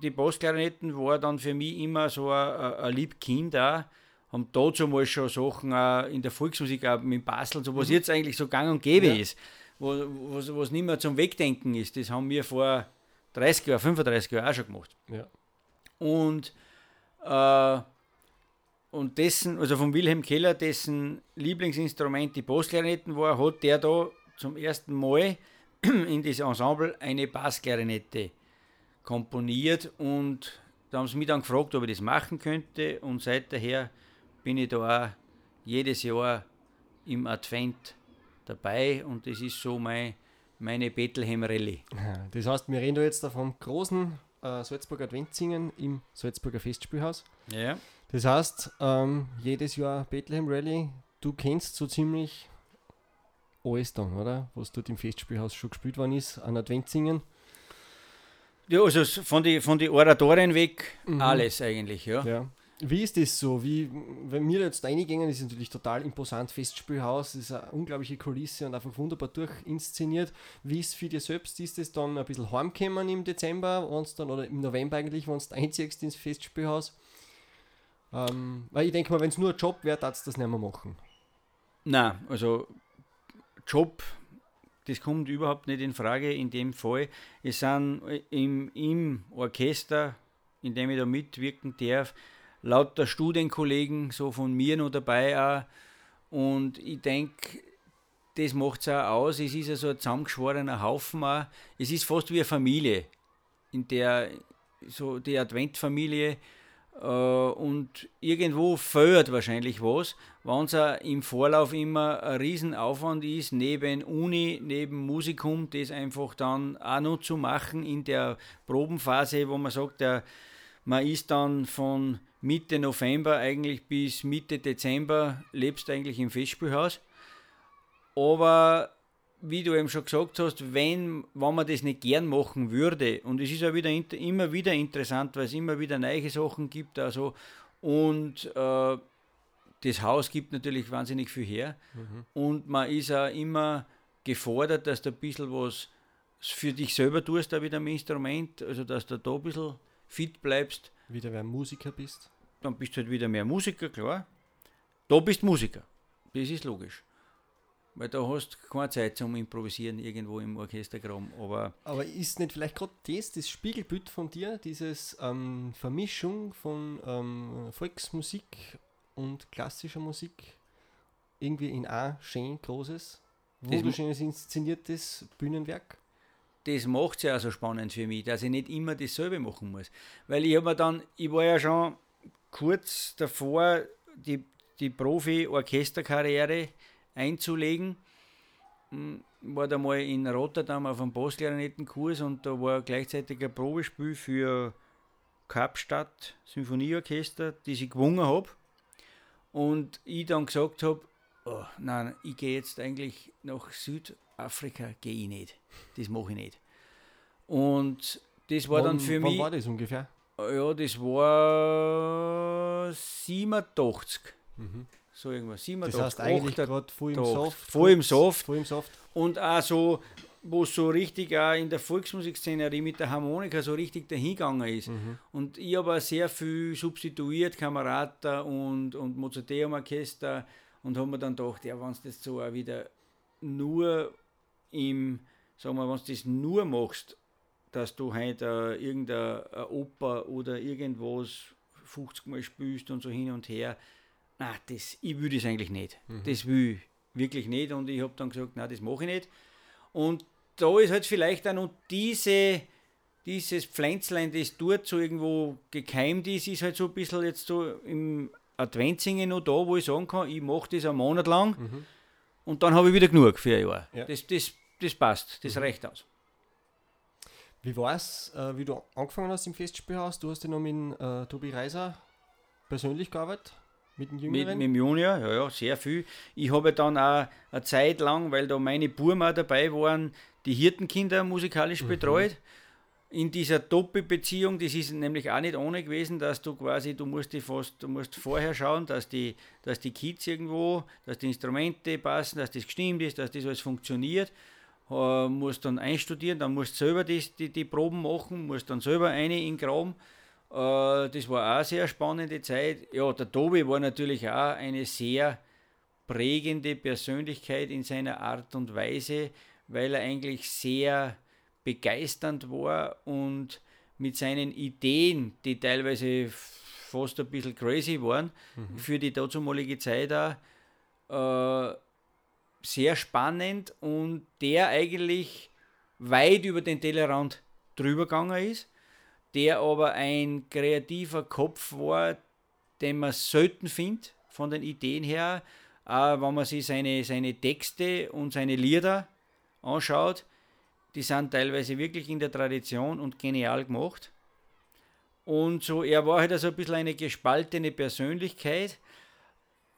die Bassklarinetten war dann für mich immer so ein, Liebkind auch. Haben dazu mal schon Sachen in der Volksmusik auch mit Basel und so, was jetzt eigentlich so gang und gäbe Ja. ist, wo, was, was nicht mehr zum Wegdenken ist. Das haben wir vor 30 Jahren, 35 Jahren auch schon gemacht. Ja. Und, äh, und dessen, also von Wilhelm Keller, dessen Lieblingsinstrument die Bassklarinetten war, hat der da zum ersten Mal in das Ensemble eine Bassklarinette komponiert und da haben sie mich dann gefragt, ob ich das machen könnte und seither bin ich da auch jedes Jahr im Advent dabei und das ist so mein, meine Bethlehem Rallye. Das heißt, wir reden da jetzt da vom großen äh, Salzburger Adventsingen im Salzburger Festspielhaus. Ja. Das heißt, ähm, jedes Jahr Bethlehem Rally, du kennst so ziemlich alles dann, oder? Was dort im Festspielhaus schon gespielt worden ist an Adventsingen. Ja, also von den von die Oratorien weg alles eigentlich, ja. Ja. Wie ist das so? Wie, wenn wir jetzt reingehen, ist es natürlich total imposant Festspielhaus, es ist eine unglaubliche Kulisse und einfach wunderbar durchinszeniert. Wie ist für dich selbst, ist es dann ein bisschen heimgekommen im Dezember, dann, oder im November eigentlich, wenn du einziehst ins Festspielhaus? Ähm, weil ich denke mal, wenn es nur ein Job wäre, darfst du das nicht mehr machen. Nein, also Job, das kommt überhaupt nicht in Frage in dem Fall. Es sind im, im Orchester, in dem ich da mitwirken darf, lauter Studienkollegen so von mir noch dabei auch. Und ich denke, das macht es auch aus. Es ist ja so ein zusammengeschworener Haufen auch. Es ist fast wie eine Familie, in der so die Adventfamilie äh, und irgendwo fehlt wahrscheinlich was, wenn es im Vorlauf immer ein Riesenaufwand ist, neben Uni, neben Musikum, das einfach dann auch noch zu machen in der Probenphase, wo man sagt, der, man ist dann von Mitte November eigentlich bis Mitte Dezember, lebst eigentlich im Festspielhaus. Aber wie du eben schon gesagt hast, wenn, wenn man das nicht gern machen würde, und es ist ja wieder immer wieder interessant, weil es immer wieder neue Sachen gibt, also. Und äh, das Haus gibt natürlich wahnsinnig viel her. Und man ist auch immer gefordert, dass du ein bisschen was für dich selber tust, da wieder am Instrument, also dass du da ein bisschen fit bleibst, Wieder wer Musiker bist. dann bist du halt wieder mehr Musiker, klar. Da bist Musiker, das ist logisch. Weil da hast du keine Zeit zum Improvisieren irgendwo im Orchestergraben, aber Aber ist nicht vielleicht gerade das, das Spiegelbild von dir, dieses ähm, Vermischung von ähm, Volksmusik und klassischer Musik irgendwie in ein schön großes, wunderschönes inszeniertes Bühnenwerk? das macht es ja auch so spannend für mich, dass ich nicht immer dasselbe machen muss. Weil ich habe dann, ich war ja schon kurz davor, die, die Profi-Orchesterkarriere einzulegen. Hm, war da mal in Rotterdam auf einem Postklarinettenkurs und da war gleichzeitig ein Probespiel für Kapstadt Symphonieorchester, das ich gewonnen habe. Und ich dann gesagt habe, oh, nein, ich gehe jetzt eigentlich nach Südafrika, gehe ich nicht. Das mache ich nicht. Und das war wann, dann für wann mich. war das ungefähr? Ja, das war 87. Mhm. So irgendwas. 87, das heißt eigentlich gerade voll im Soft. Voll im Soft. Voll im Soft. Und auch so, wo es so richtig auch in der Volksmusikszenerie mit der Harmonika so richtig dahingegangen ist. Mhm. Und ich habe auch sehr viel substituiert, Kamerata und, und Mozarteum Orchester und habe mir dann gedacht, ja, wenn du das so auch wieder nur im, sagen wir, wenn du das nur machst, dass du halt äh, irgendeine Oper oder irgendwas 50 Mal spielst und so hin und her, na, das, ich will das eigentlich nicht. Mhm. Das will ich wirklich nicht. Und ich habe dann gesagt, na, das mache ich nicht. Und da ist halt vielleicht auch noch diese, dieses Pflänzlein, das dort so irgendwo gekeimt ist, ist halt so ein bisschen jetzt so im Adventsingen noch da, wo ich sagen kann, ich mache das einen Monat lang Mhm. und dann habe ich wieder genug für ein Jahr. Ja. Das, das, das passt, das Mhm. reicht aus. Wie war es, äh, wie du angefangen hast im Festspielhaus? Du hast ja noch mit äh, Tobi Reiser persönlich gearbeitet, mit dem Mit, Jüngeren. mit dem Junior, ja, ja, sehr viel. Ich habe dann auch eine Zeit lang, weil da meine Buben auch dabei waren, die Hirtenkinder musikalisch Mhm. betreut. In dieser Doppelbeziehung, das ist nämlich auch nicht ohne gewesen, dass du quasi, du musst die fast, du musst vorher schauen, dass die, dass die Kids irgendwo, dass die Instrumente passen, dass das gestimmt ist, dass das alles funktioniert. Äh, musst dann einstudieren, dann musst du selber das, die, die Proben machen, musst dann selber eine in den Graben. Äh, das war auch eine sehr spannende Zeit. Ja, der Tobi war natürlich auch eine sehr prägende Persönlichkeit in seiner Art und Weise, weil er eigentlich sehr begeisternd war und mit seinen Ideen, die teilweise fast ein bisschen crazy waren, für die dazumalige Zeit auch, äh, sehr spannend und der eigentlich weit über den Tellerrand drüber gegangen ist, der aber ein kreativer Kopf war, den man selten findet, von den Ideen her, auch wenn man sich seine, seine Texte und seine Lieder anschaut, die sind teilweise wirklich in der Tradition und genial gemacht. Und so, er war halt also ein bisschen eine gespaltene Persönlichkeit,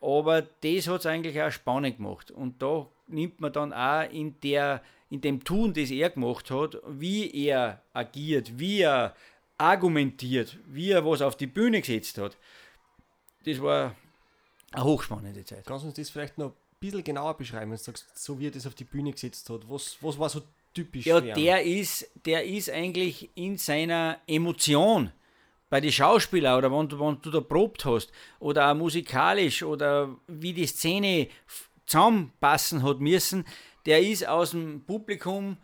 aber das hat es eigentlich auch spannend gemacht. Und da nimmt man dann auch in, der, in dem Tun, das er gemacht hat, wie er agiert, wie er argumentiert, wie er was auf die Bühne gesetzt hat. Das war eine hochspannende Zeit. Kannst du uns das vielleicht noch ein bisschen genauer beschreiben, wenn du sagst, so wie er das auf die Bühne gesetzt hat? Was, was war so typisch Ja, der ist, der ist eigentlich in seiner Emotion bei den Schauspielern oder wenn du, wenn du da probt hast oder auch musikalisch oder wie die Szene zusammenpassen hat müssen, der ist aus dem Publikum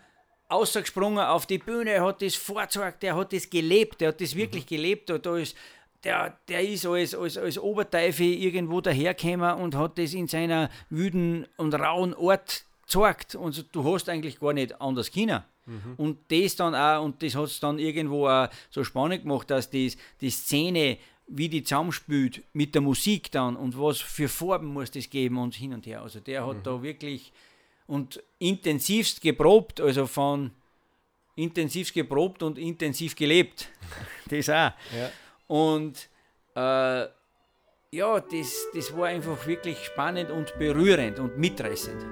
ausgesprungen auf die Bühne, hat das vorgezeigt, der hat das gelebt, der hat das wirklich gelebt. Da, da ist, der, der ist als, als, als Oberteufel irgendwo dahergekommen und hat das in seiner wüden und rauen Art gezeigt. Und du hast eigentlich gar nicht anders können. Und das dann auch, und das hat es dann irgendwo auch so spannend gemacht, dass das, die Szene, wie die zusammenspielt mit der Musik dann und was für Farben muss das geben und hin und her. Also der hat da wirklich und intensivst geprobt, also von intensivst geprobt und intensiv gelebt. das auch. Ja. Und äh, ja, das, das war einfach wirklich spannend und berührend und mitreißend.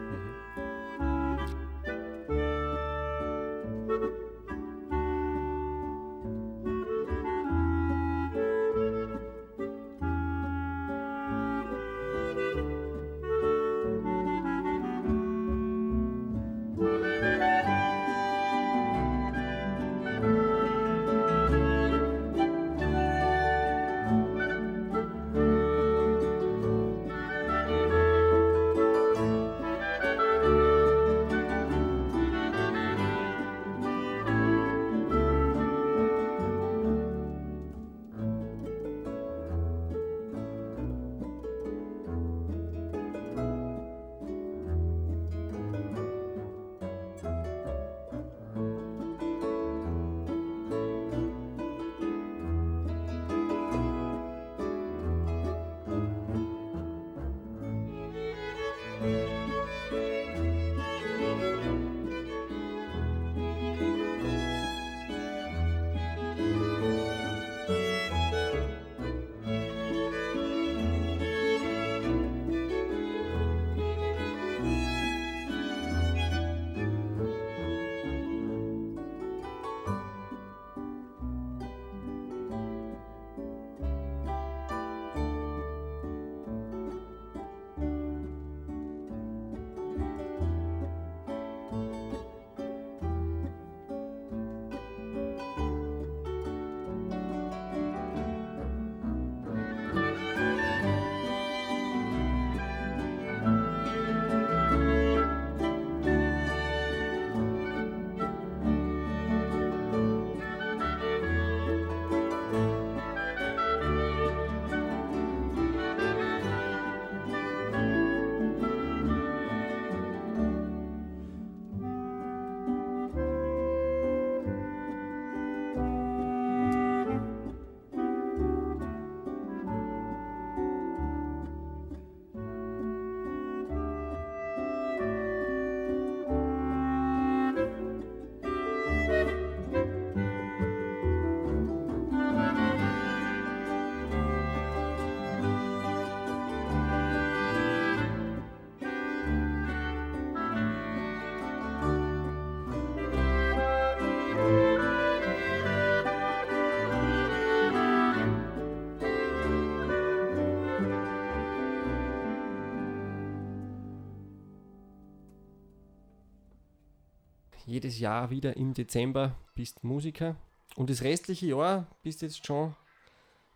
Jedes Jahr wieder im Dezember bist Musiker. Und das restliche Jahr bist jetzt schon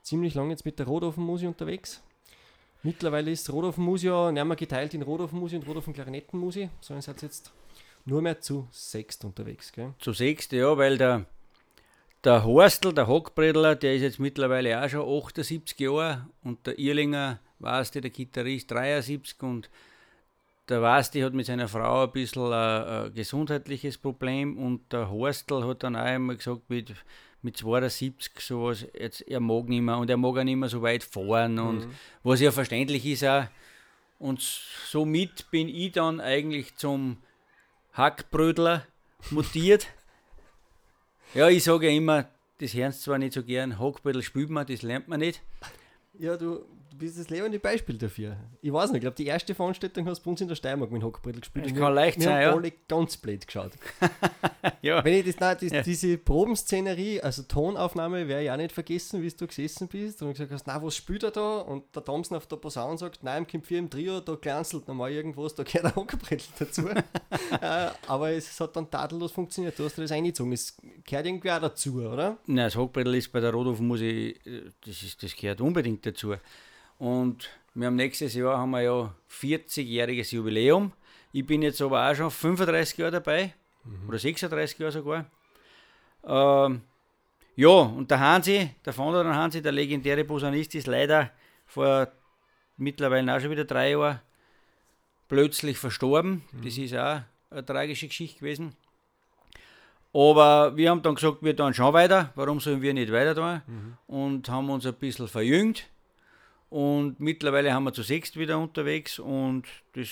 ziemlich lange jetzt mit der Rodolfen-Musi unterwegs. Mittlerweile ist Rodolfen-Musi ja nicht mehr geteilt in Rodolfen-Musi und Rodolfen-Klarinettenmusi, sondern seid jetzt nur mehr zu sechst unterwegs. Gell? Zu sechst, ja, weil der, der Horstl, der Hockbredler, der ist jetzt mittlerweile auch schon 78 Jahre und der Irlinger, weißt du, der Gitarrist 73 und der Basti hat mit seiner Frau ein bisschen ein, ein gesundheitliches Problem und der Horstl hat dann auch einmal gesagt, mit, mit 72 sowas, jetzt, er mag nicht mehr und er mag auch nicht mehr so weit fahren und was ja verständlich ist auch. Und somit bin ich dann eigentlich zum Hackbrödler mutiert. ja, ich sage ja immer, das hören sie zwar nicht so gern, Hackbrödel spielt man, das lernt man nicht. Ja, du, du bist das lebende Beispiel dafür. Ich weiß nicht, ich glaube, die erste Veranstaltung hast du bei uns in der Steiermark mit Hockbrettel gespielt. Das kann wir- leicht sein, haben ja. alle ganz blöd geschaut. Ja. Wenn ich das, nein, das, Ja. diese Probenszenerie, also Tonaufnahme, werde ich auch nicht vergessen, wie du gesessen bist und gesagt hast, na, was spielt er da? Und der Thompson auf der Posaune sagt, nein, im Camp 4 im Trio, da glanzelt nochmal irgendwas, da gehört ein Hockbrettel dazu. äh, aber es hat dann tadellos funktioniert, du hast dir das eingezogen. Es gehört irgendwie auch dazu, oder? Nein, das Hockbrettel ist bei der ich, äh, das, ist, das gehört unbedingt dazu. Und wir haben nächstes Jahr haben wir ja 40-jähriges Jubiläum. Ich bin jetzt aber auch schon 35 Jahre dabei, oder 36 Jahre sogar. Ähm, ja, und der Hansi, der Founder der Hansi, der legendäre Posaunist, ist leider vor mittlerweile auch schon wieder drei Jahren plötzlich verstorben. Das ist auch eine tragische Geschichte gewesen. Aber wir haben dann gesagt, wir tun schon weiter. Warum sollen wir nicht weiter tun? Und haben uns ein bisschen verjüngt. Und mittlerweile haben wir zu sechst wieder unterwegs und das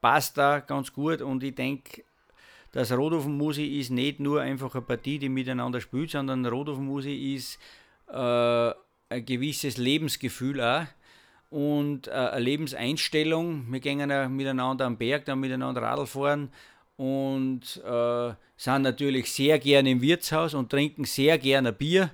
passt da ganz gut. Und ich denke, das Rodolfen Musi ist nicht nur einfach eine Partie, die miteinander spielt, sondern Rodolfen Musi ist äh, ein gewisses Lebensgefühl auch und äh, eine Lebenseinstellung. Wir gehen ja miteinander am Berg, dann miteinander Radl fahren und äh, sind natürlich sehr gerne im Wirtshaus und trinken sehr gerne Bier.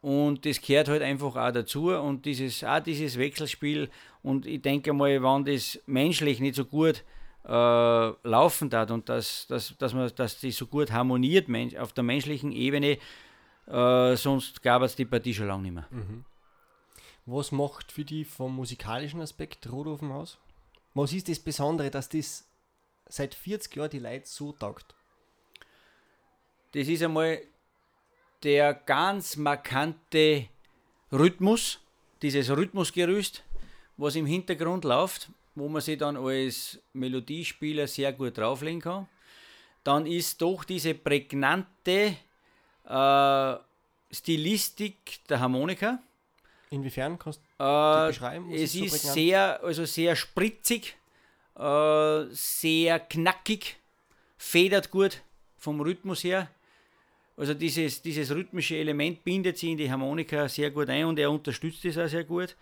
Und das gehört halt einfach auch dazu und dieses, auch dieses Wechselspiel. Und ich denke mal, wenn das menschlich nicht so gut äh, laufen hat und dass, dass, dass, man, dass die so gut harmoniert men- auf der menschlichen Ebene, äh, sonst gab es die Partie schon lange nicht mehr. Was macht für die vom musikalischen Aspekt Rodolfen aus? Was ist das Besondere, dass das seit 40 Jahren die Leute so taugt? Das ist einmal der ganz markante Rhythmus, dieses Rhythmusgerüst, was im Hintergrund läuft, wo man sich dann als Melodiespieler sehr gut drauflegen kann. Dann ist doch diese prägnante äh, Stilistik der Harmonika. Inwiefern kannst du Äh, beschreiben? Es so ist prägnant? sehr, also sehr spritzig, äh, sehr knackig, federt gut vom Rhythmus her. Also dieses, dieses rhythmische Element bindet sich in die Harmonika sehr gut ein und er unterstützt es auch sehr gut.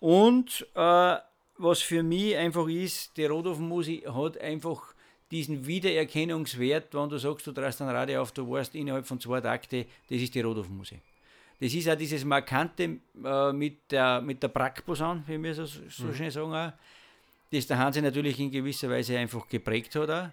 Und äh, was für mich einfach ist, die Rodolfen-Musik hat einfach diesen Wiedererkennungswert, wenn du sagst, du drehst ein Radio auf, du weißt innerhalb von zwei Takte, das ist die Rodolfen-Musik. Das ist auch dieses Markante äh, mit der, mit der Brackposaune, wie wir so, so schön sagen, auch, das der Hansi natürlich in gewisser Weise einfach geprägt hat. Auch.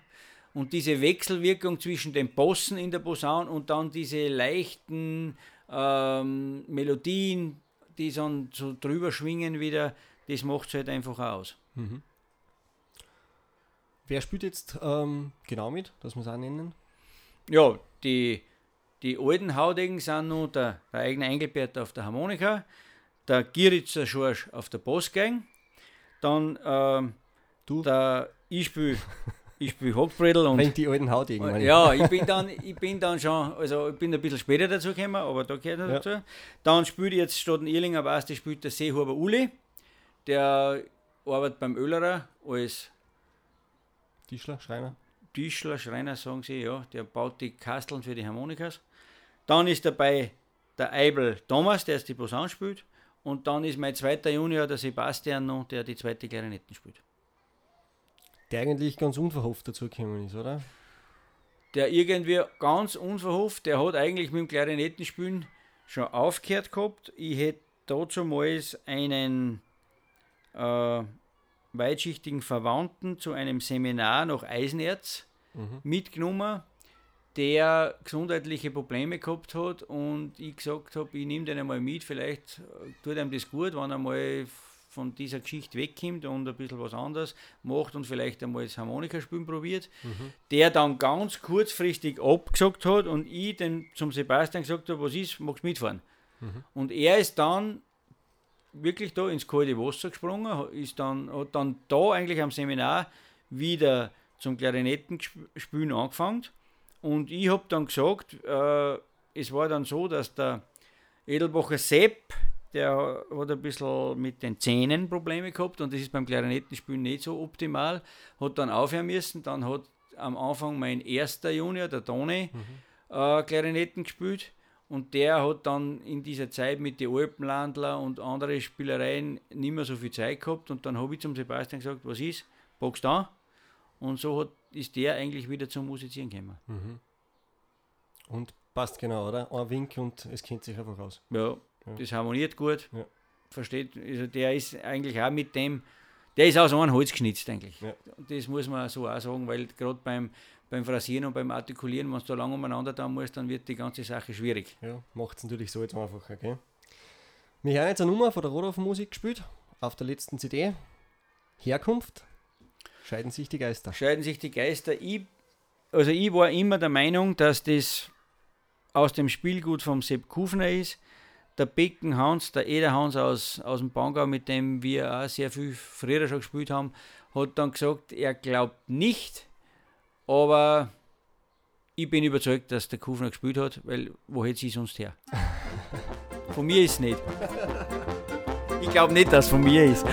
Und diese Wechselwirkung zwischen den Bossen in der Posaune und dann diese leichten ähm, Melodien, die dann so drüber schwingen wieder, das macht es halt einfach aus. Wer spielt jetzt ähm, genau mit, dass wir es auch nennen? Ja, die, die alten Haudegen sind noch der, der eigene Engelbert auf der Harmonika, der Giritzer Schorsch auf der Bassgang, dann ähm, Du? der ich spiele ich spiel Hockbredel und Wenn die alten Haut irgendwann. ja, ich bin dann, ich bin dann schon, also ich bin ein bisschen später dazu gekommen, aber da gehört er Ja. dazu. Dann spielt jetzt statt ein Irlinger Basti spielt der Seehuber Uli, der arbeitet beim Öllerer als Tischler, Schreiner. Tischler, Schreiner, sagen sie, ja, der baut die Kasteln für die Harmonikas. Dann ist dabei der Eibel Thomas, der jetzt die Posaune spielt. Und dann ist mein zweiter Junior, der Sebastian, noch, der die zweite Klarinetten spielt. Der eigentlich ganz unverhofft dazugekommen ist, oder? Der irgendwie ganz unverhofft, der hat eigentlich mit dem Klarinettenspielen schon aufgehört gehabt. Ich hätte dazumals einen äh, weitschichtigen Verwandten zu einem Seminar nach Eisenerz Mhm. mitgenommen, der gesundheitliche Probleme gehabt hat und ich gesagt habe, ich nehme den einmal mit, vielleicht äh, tut ihm das gut, wenn er mal von dieser Geschichte wegkommt und ein bisschen was anderes macht und vielleicht einmal das Harmonikaspielen probiert, der dann ganz kurzfristig abgesagt hat und ich den zum Sebastian gesagt habe, was ist, magst du mitfahren? Und er ist dann wirklich da ins kalte Wasser gesprungen, ist dann, hat dann da eigentlich am Seminar wieder zum Klarinettenspielen angefangen. Und ich habe dann gesagt, äh, es war dann so, dass der Edelbacher Sepp, der hat ein bisschen mit den Zähnen Probleme gehabt und das ist beim Klarinettenspielen nicht so optimal, hat dann aufhören müssen. Dann hat am Anfang mein erster Junior, der Toni, äh, Klarinetten gespielt. Und der hat dann in dieser Zeit mit den Alpenlandler und anderen Spielereien nicht mehr so viel Zeit gehabt. Und dann habe ich zum Sebastian gesagt, was ist, packst du an? Und so hat, ist der eigentlich wieder zum Musizieren gekommen. Und passt genau, oder? Ein Wink und es kennt sich einfach aus. Ja, das harmoniert gut. Ja. Versteht, also der ist eigentlich auch mit dem, der ist aus einem Holz geschnitzt eigentlich. Ja. Das muss man so auch sagen, weil gerade beim, beim Phrasieren und beim Artikulieren, wenn du da lange umeinander da musst, dann wird die ganze Sache schwierig. Ja, macht es natürlich so jetzt einfacher, gell? Wir haben jetzt eine Nummer von der Rodolf Musik gespielt, auf der letzten CD. Herkunft, scheiden sich die Geister. scheiden sich die Geister. Ich, also ich war immer der Meinung, dass das aus dem Spielgut vom Sepp Kufner ist. Der Becken Hans, der Eder Hans aus, aus dem Bangau, mit dem wir auch sehr viel früher schon gespielt haben, hat dann gesagt, er glaubt nicht, aber ich bin überzeugt, dass der Kufner gespielt hat, weil wo hätte sie sonst her? Von mir ist es nicht. Ich glaube nicht, dass es von mir ist.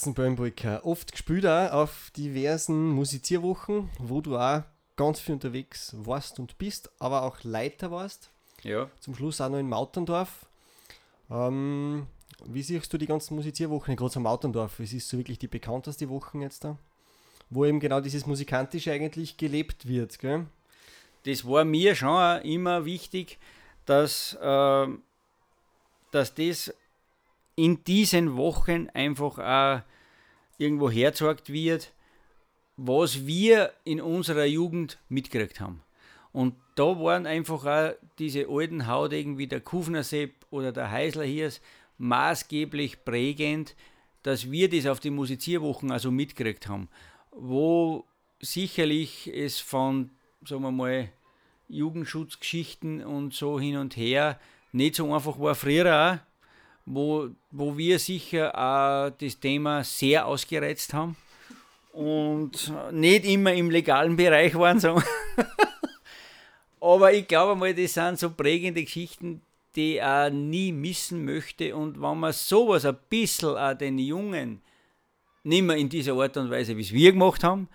Die Fetzenböhnbrücker. Oft gespielt auch auf diversen Musizierwochen, wo du auch ganz viel unterwegs warst und bist, aber auch Leiter warst. Ja. Zum Schluss auch noch in Mauterndorf. Ähm, wie siehst du die ganzen Musizierwochen, gerade am Mauterndorf? Es ist so wirklich die bekannteste Wochen jetzt da, wo eben genau dieses Musikantische eigentlich gelebt wird, gell? das war mir schon immer wichtig, dass, ähm, dass das in diesen Wochen einfach auch irgendwo hergezeigt wird, was wir in unserer Jugend mitgekriegt haben. Und da waren einfach auch diese alten Haudegen wie der Kufnersepp oder der Heisler hier maßgeblich prägend, dass wir das auf die Musizierwochen also mitgekriegt haben, wo sicherlich es von, sagen wir mal, Jugendschutzgeschichten und so hin und her nicht so einfach war früher auch, wo, wo wir sicher auch das Thema sehr ausgereizt haben und nicht immer im legalen Bereich waren. So. Aber ich glaube mal, das sind so prägende Geschichten, die ich auch nie missen möchte. Und wenn man sowas ein bisschen auch den Jungen nicht mehr in dieser Art und Weise, wie es wir gemacht haben,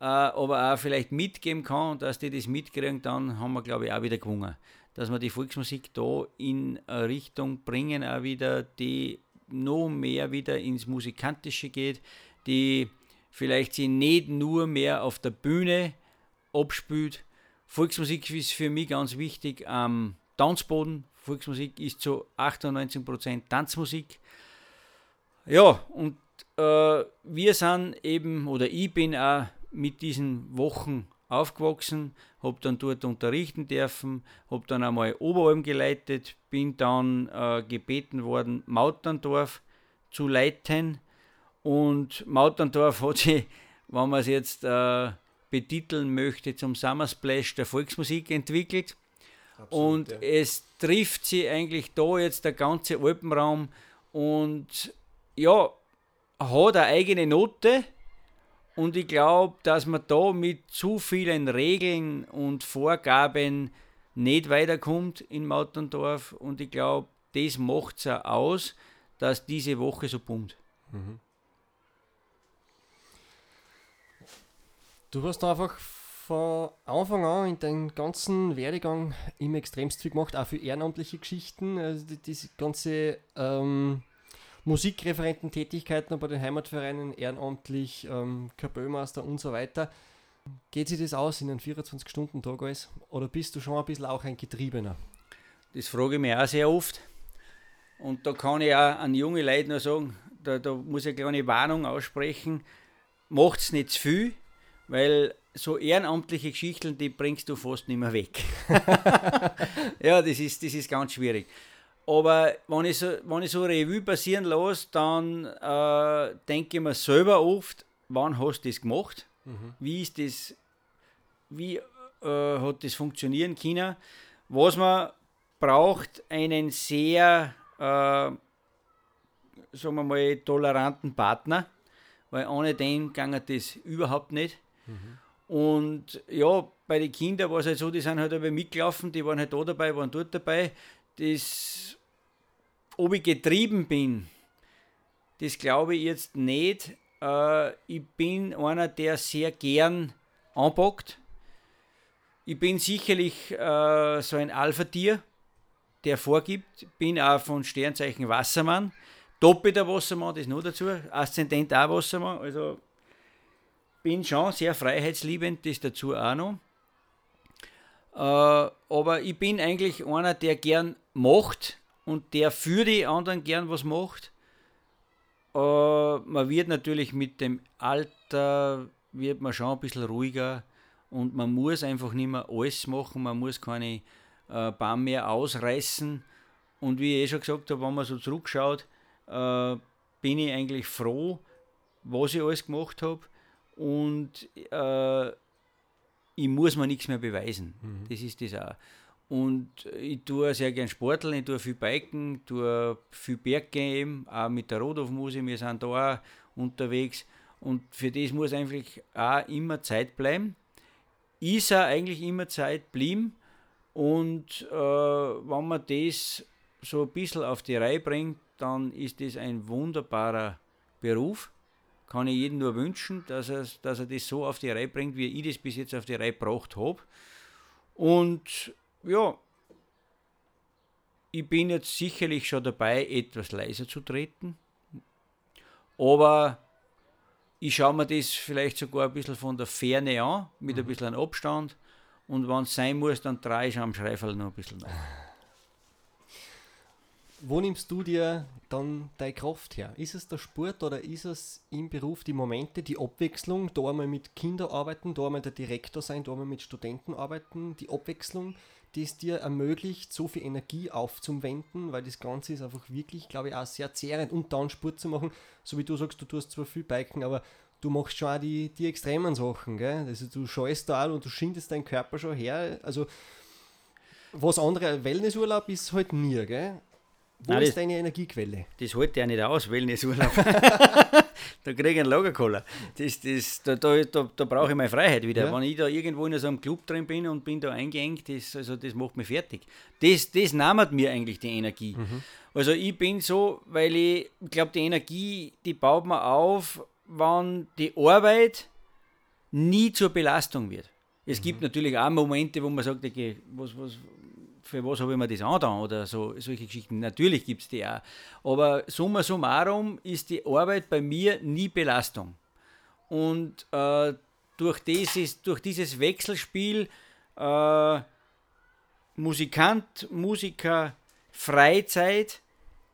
äh, aber auch vielleicht mitgeben kann, dass die das mitkriegen, dann haben wir, glaube ich, auch wieder gewonnen. Dass wir die Volksmusik da in eine Richtung bringen, auch wieder, die noch mehr wieder ins Musikantische geht, die vielleicht sie nicht nur mehr auf der Bühne abspielt. Volksmusik ist für mich ganz wichtig am Tanzboden. Volksmusik ist zu 98% Tanzmusik. Ja, und äh, wir sind eben, oder ich bin auch mit diesen Wochen aufgewachsen, habe dann dort unterrichten dürfen, habe dann einmal Oberalm geleitet, bin dann äh, gebeten worden, Mauterndorf zu leiten. Und Mauterndorf hat sich, wenn man es jetzt äh, betiteln möchte, zum Summer Splash der Volksmusik entwickelt. Absolut, und ja. es trifft sie eigentlich da jetzt der ganze Alpenraum und ja, hat eine eigene Note. Und ich glaube, dass man da mit zu vielen Regeln und Vorgaben nicht weiterkommt in Mauterndorf. Und ich glaube, das macht es aus, dass diese Woche so pumpt. Mhm. Du hast einfach von Anfang an in deinem ganzen Werdegang immer extremst viel gemacht, auch für ehrenamtliche Geschichten. Also die, diese ganze ähm, Musikreferententätigkeiten bei den Heimatvereinen, ehrenamtlich, ähm, Kapellmeister und so weiter. Geht sich das aus in einem 24-Stunden-Tag alles? Oder bist du schon ein bisschen auch ein Getriebener? Das frage ich mich auch sehr oft. Und da kann ich auch an junge Leute nur sagen, da, da muss ich eine kleine Warnung aussprechen, macht es nicht zu viel, weil so ehrenamtliche Geschichten, die bringst du fast nicht mehr weg. ja, das ist, das ist ganz schwierig. Aber wenn ich so, wenn ich so Revue passieren lasse, dann äh, denke ich mir selber oft, wann hast du das gemacht? Mhm. Wie ist das, wie äh, hat das funktionieren können? Was man braucht, einen sehr, äh, sagen wir mal, toleranten Partner, weil ohne den ging das überhaupt nicht. Mhm. Und ja, bei den Kindern war es halt so, die sind halt dabei mitgelaufen, die waren halt da dabei, waren dort dabei. Das ob ich getrieben bin, das glaube ich jetzt nicht. Äh, ich bin einer, der sehr gern anpackt. Ich bin sicherlich äh, so ein Alpha-Tier, der vorgibt. Bin auch von Sternzeichen Wassermann. Doppelter Wassermann, das noch dazu. Aszendent auch Wassermann. Also bin schon sehr freiheitsliebend, das dazu auch noch. Äh, aber ich bin eigentlich einer, der gern macht, und der für die anderen gern was macht. Äh, man wird natürlich mit dem Alter, wird man schon ein bisschen ruhiger und man muss einfach nicht mehr alles machen, man muss keine äh, Bahn mehr ausreißen. Und wie ich eh schon gesagt habe, wenn man so zurückschaut, äh, bin ich eigentlich froh, was ich alles gemacht habe. Und äh, ich muss mir nichts mehr beweisen. Mhm. Das ist das auch. Und ich tue sehr gern Sporteln, ich tue viel Biken, tue viel Berggehen, auch mit der Rodolf-Musik, wir sind da auch unterwegs. Und für das muss eigentlich auch immer Zeit bleiben. Ist auch eigentlich immer Zeit blieben. Und äh, wenn man das so ein bisschen auf die Reihe bringt, dann ist das ein wunderbarer Beruf. Kann ich jedem nur wünschen, dass er, dass er das so auf die Reihe bringt, wie ich das bis jetzt auf die Reihe gebracht habe. Und ja, ich bin jetzt sicherlich schon dabei, etwas leiser zu treten. Aber ich schaue mir das vielleicht sogar ein bisschen von der Ferne an, mit mhm. ein bisschen Abstand. Und wenn es sein muss, dann drehe ich am Schreifel noch ein bisschen nach. wo nimmst du dir dann deine Kraft her? Ist es der Sport oder ist es im Beruf die Momente, die Abwechslung, da einmal mit Kindern arbeiten, da einmal der Direktor sein, da einmal mit Studenten arbeiten, die Abwechslung, die es dir ermöglicht, so viel Energie aufzuwenden, weil das Ganze ist einfach wirklich, glaube ich, auch sehr zehrend und dann Sport zu machen, so wie du sagst, du tust zwar viel Biken, aber du machst schon auch die, die extremen Sachen, gell? Also du scheust da und du schindest deinen Körper schon her, also was andere Wellnessurlaub ist halt nie, gell? Wo Nein, ist das- deine Energiequelle? Das hält ja nicht aus, Wellnessurlaub. da kriege ich einen Lagerkoller. Das, das, da da, da, da brauche ich meine Freiheit wieder. Ja. Wenn ich da irgendwo in so einem Club drin bin und bin da eingeengt, das, also das macht mich fertig. Das, das nammert mir eigentlich die Energie. Also ich bin so, weil ich glaube, die Energie, die baut man auf, wenn die Arbeit nie zur Belastung wird. Es gibt natürlich auch Momente, wo man sagt, okay, was, was, für was habe ich mir das angetan oder so, solche Geschichten. Natürlich gibt es die auch. Aber summa summarum ist die Arbeit bei mir nie Belastung. Und äh, durch, dieses, durch dieses Wechselspiel äh, Musikant, Musiker, Freizeit,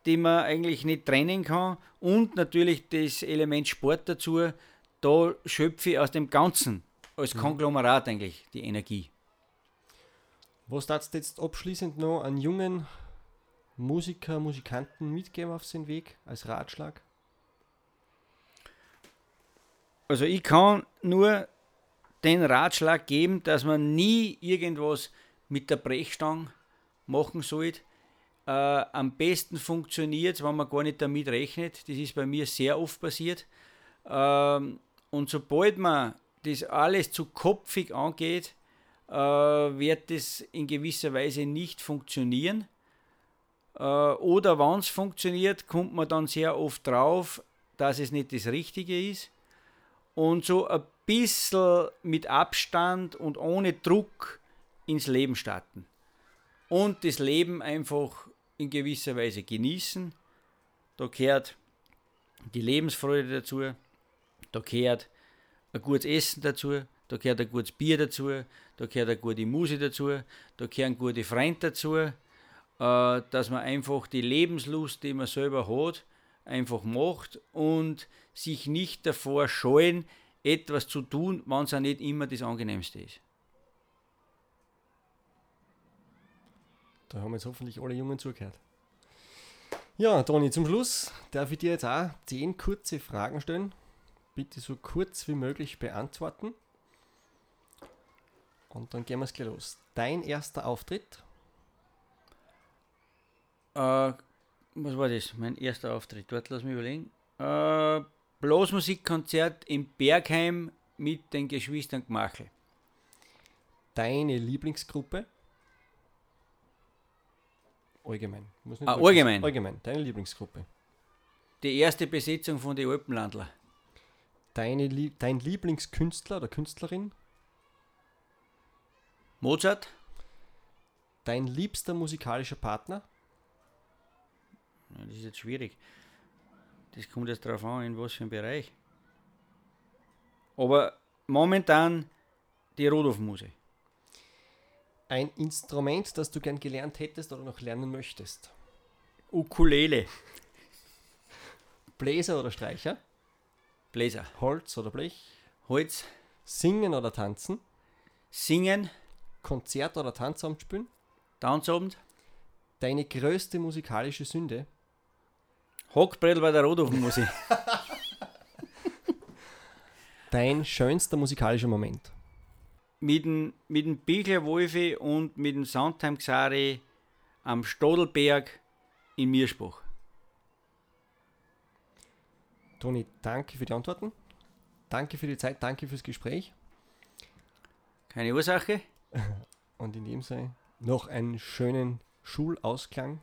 die man eigentlich nicht trennen kann und natürlich das Element Sport dazu, da schöpfe ich aus dem Ganzen als Konglomerat eigentlich die Energie. Was darfst du jetzt abschließend noch an jungen Musiker, Musikanten mitgeben auf seinen Weg als Ratschlag? Also ich kann nur den Ratschlag geben, dass man nie irgendwas mit der Brechstange machen sollte. Äh, am besten funktioniert es, wenn man gar nicht damit rechnet. Das ist bei mir sehr oft passiert. Ähm, und sobald man das alles zu kopfig angeht, wird das in gewisser Weise nicht funktionieren. Äh, oder wenn es funktioniert, kommt man dann sehr oft drauf, dass es nicht das Richtige ist und so ein bisschen mit Abstand und ohne Druck ins Leben starten. Und das Leben einfach in gewisser Weise genießen. Da gehört die Lebensfreude dazu, da gehört ein gutes Essen dazu, da gehört ein gutes Bier dazu, da gehört eine gute Musik dazu, da gehören gute Freunde dazu, äh, dass man einfach die Lebenslust, die man selber hat, einfach macht und sich nicht davor scheuen, etwas zu tun, wenn es auch nicht immer das Angenehmste ist. Da haben jetzt hoffentlich alle Jungen zugehört. Ja, Toni, zum Schluss darf ich dir jetzt auch zehn kurze Fragen stellen. Bitte so kurz wie möglich beantworten. Und dann gehen wir es gleich los. Dein erster Auftritt? Äh, was war das? Mein erster Auftritt. Dort lass mich überlegen. Äh, Blasmusikkonzert im Bergheim mit den Geschwistern Gmachel. Deine Lieblingsgruppe? Allgemein. Ah, allgemein. Allgemein, deine Lieblingsgruppe. Die erste Besetzung von den Alpenlandler. Deine, dein Lieblingskünstler oder Künstlerin? Mozart. Dein liebster musikalischer Partner? Das ist jetzt schwierig. Das kommt jetzt darauf an, in was für einem Bereich. Aber momentan die Rodolf-Muse. Ein Instrument, das du gern gelernt hättest oder noch lernen möchtest? Ukulele. Bläser oder Streicher? Bläser. Holz oder Blech? Holz. Singen oder tanzen? Singen. Konzert oder Tanzamt spielen? Tanzabend. Deine größte musikalische Sünde? Hockbrell bei der Rodolf-Muse. Dein schönster musikalischer Moment? mit dem, mit dem Bichler Wolfi und mit dem Soundtime Xari am Stodelberg in Mirspach. Toni, danke für die Antworten. Danke für die Zeit, danke fürs Gespräch. Keine Ursache. Und in dem Sinne noch einen schönen Schulausklang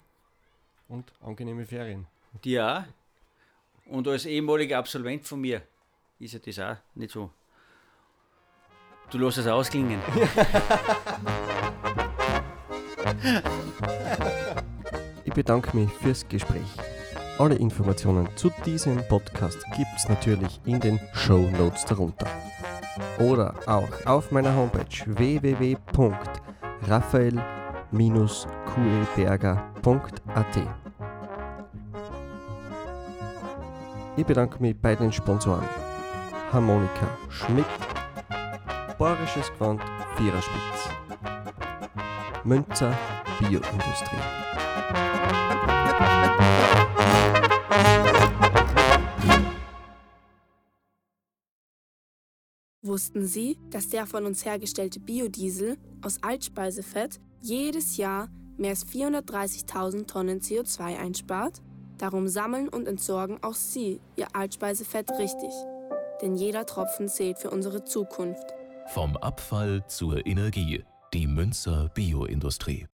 und angenehme Ferien. Dir auch. Und als ehemaliger Absolvent von mir ist ja das auch nicht so. Du lässt es ausklingen. Ich bedanke mich fürs Gespräch. Alle Informationen zu diesem Podcast gibt es natürlich in den Show Notes darunter oder auch auf meiner Homepage www.raphael-kueberger.at. Ich bedanke mich bei den Sponsoren Harmonika Schmidt, Borisches Gewand Viererspitz, Münzer Bioindustrie. Wussten Sie, dass der von uns hergestellte Biodiesel aus Altspeisefett jedes Jahr mehr als 430.000 Tonnen CO2 einspart? Darum sammeln und entsorgen auch Sie Ihr Altspeisefett richtig. Denn jeder Tropfen zählt für unsere Zukunft. Vom Abfall zur Energie. Die Münzer Bioindustrie.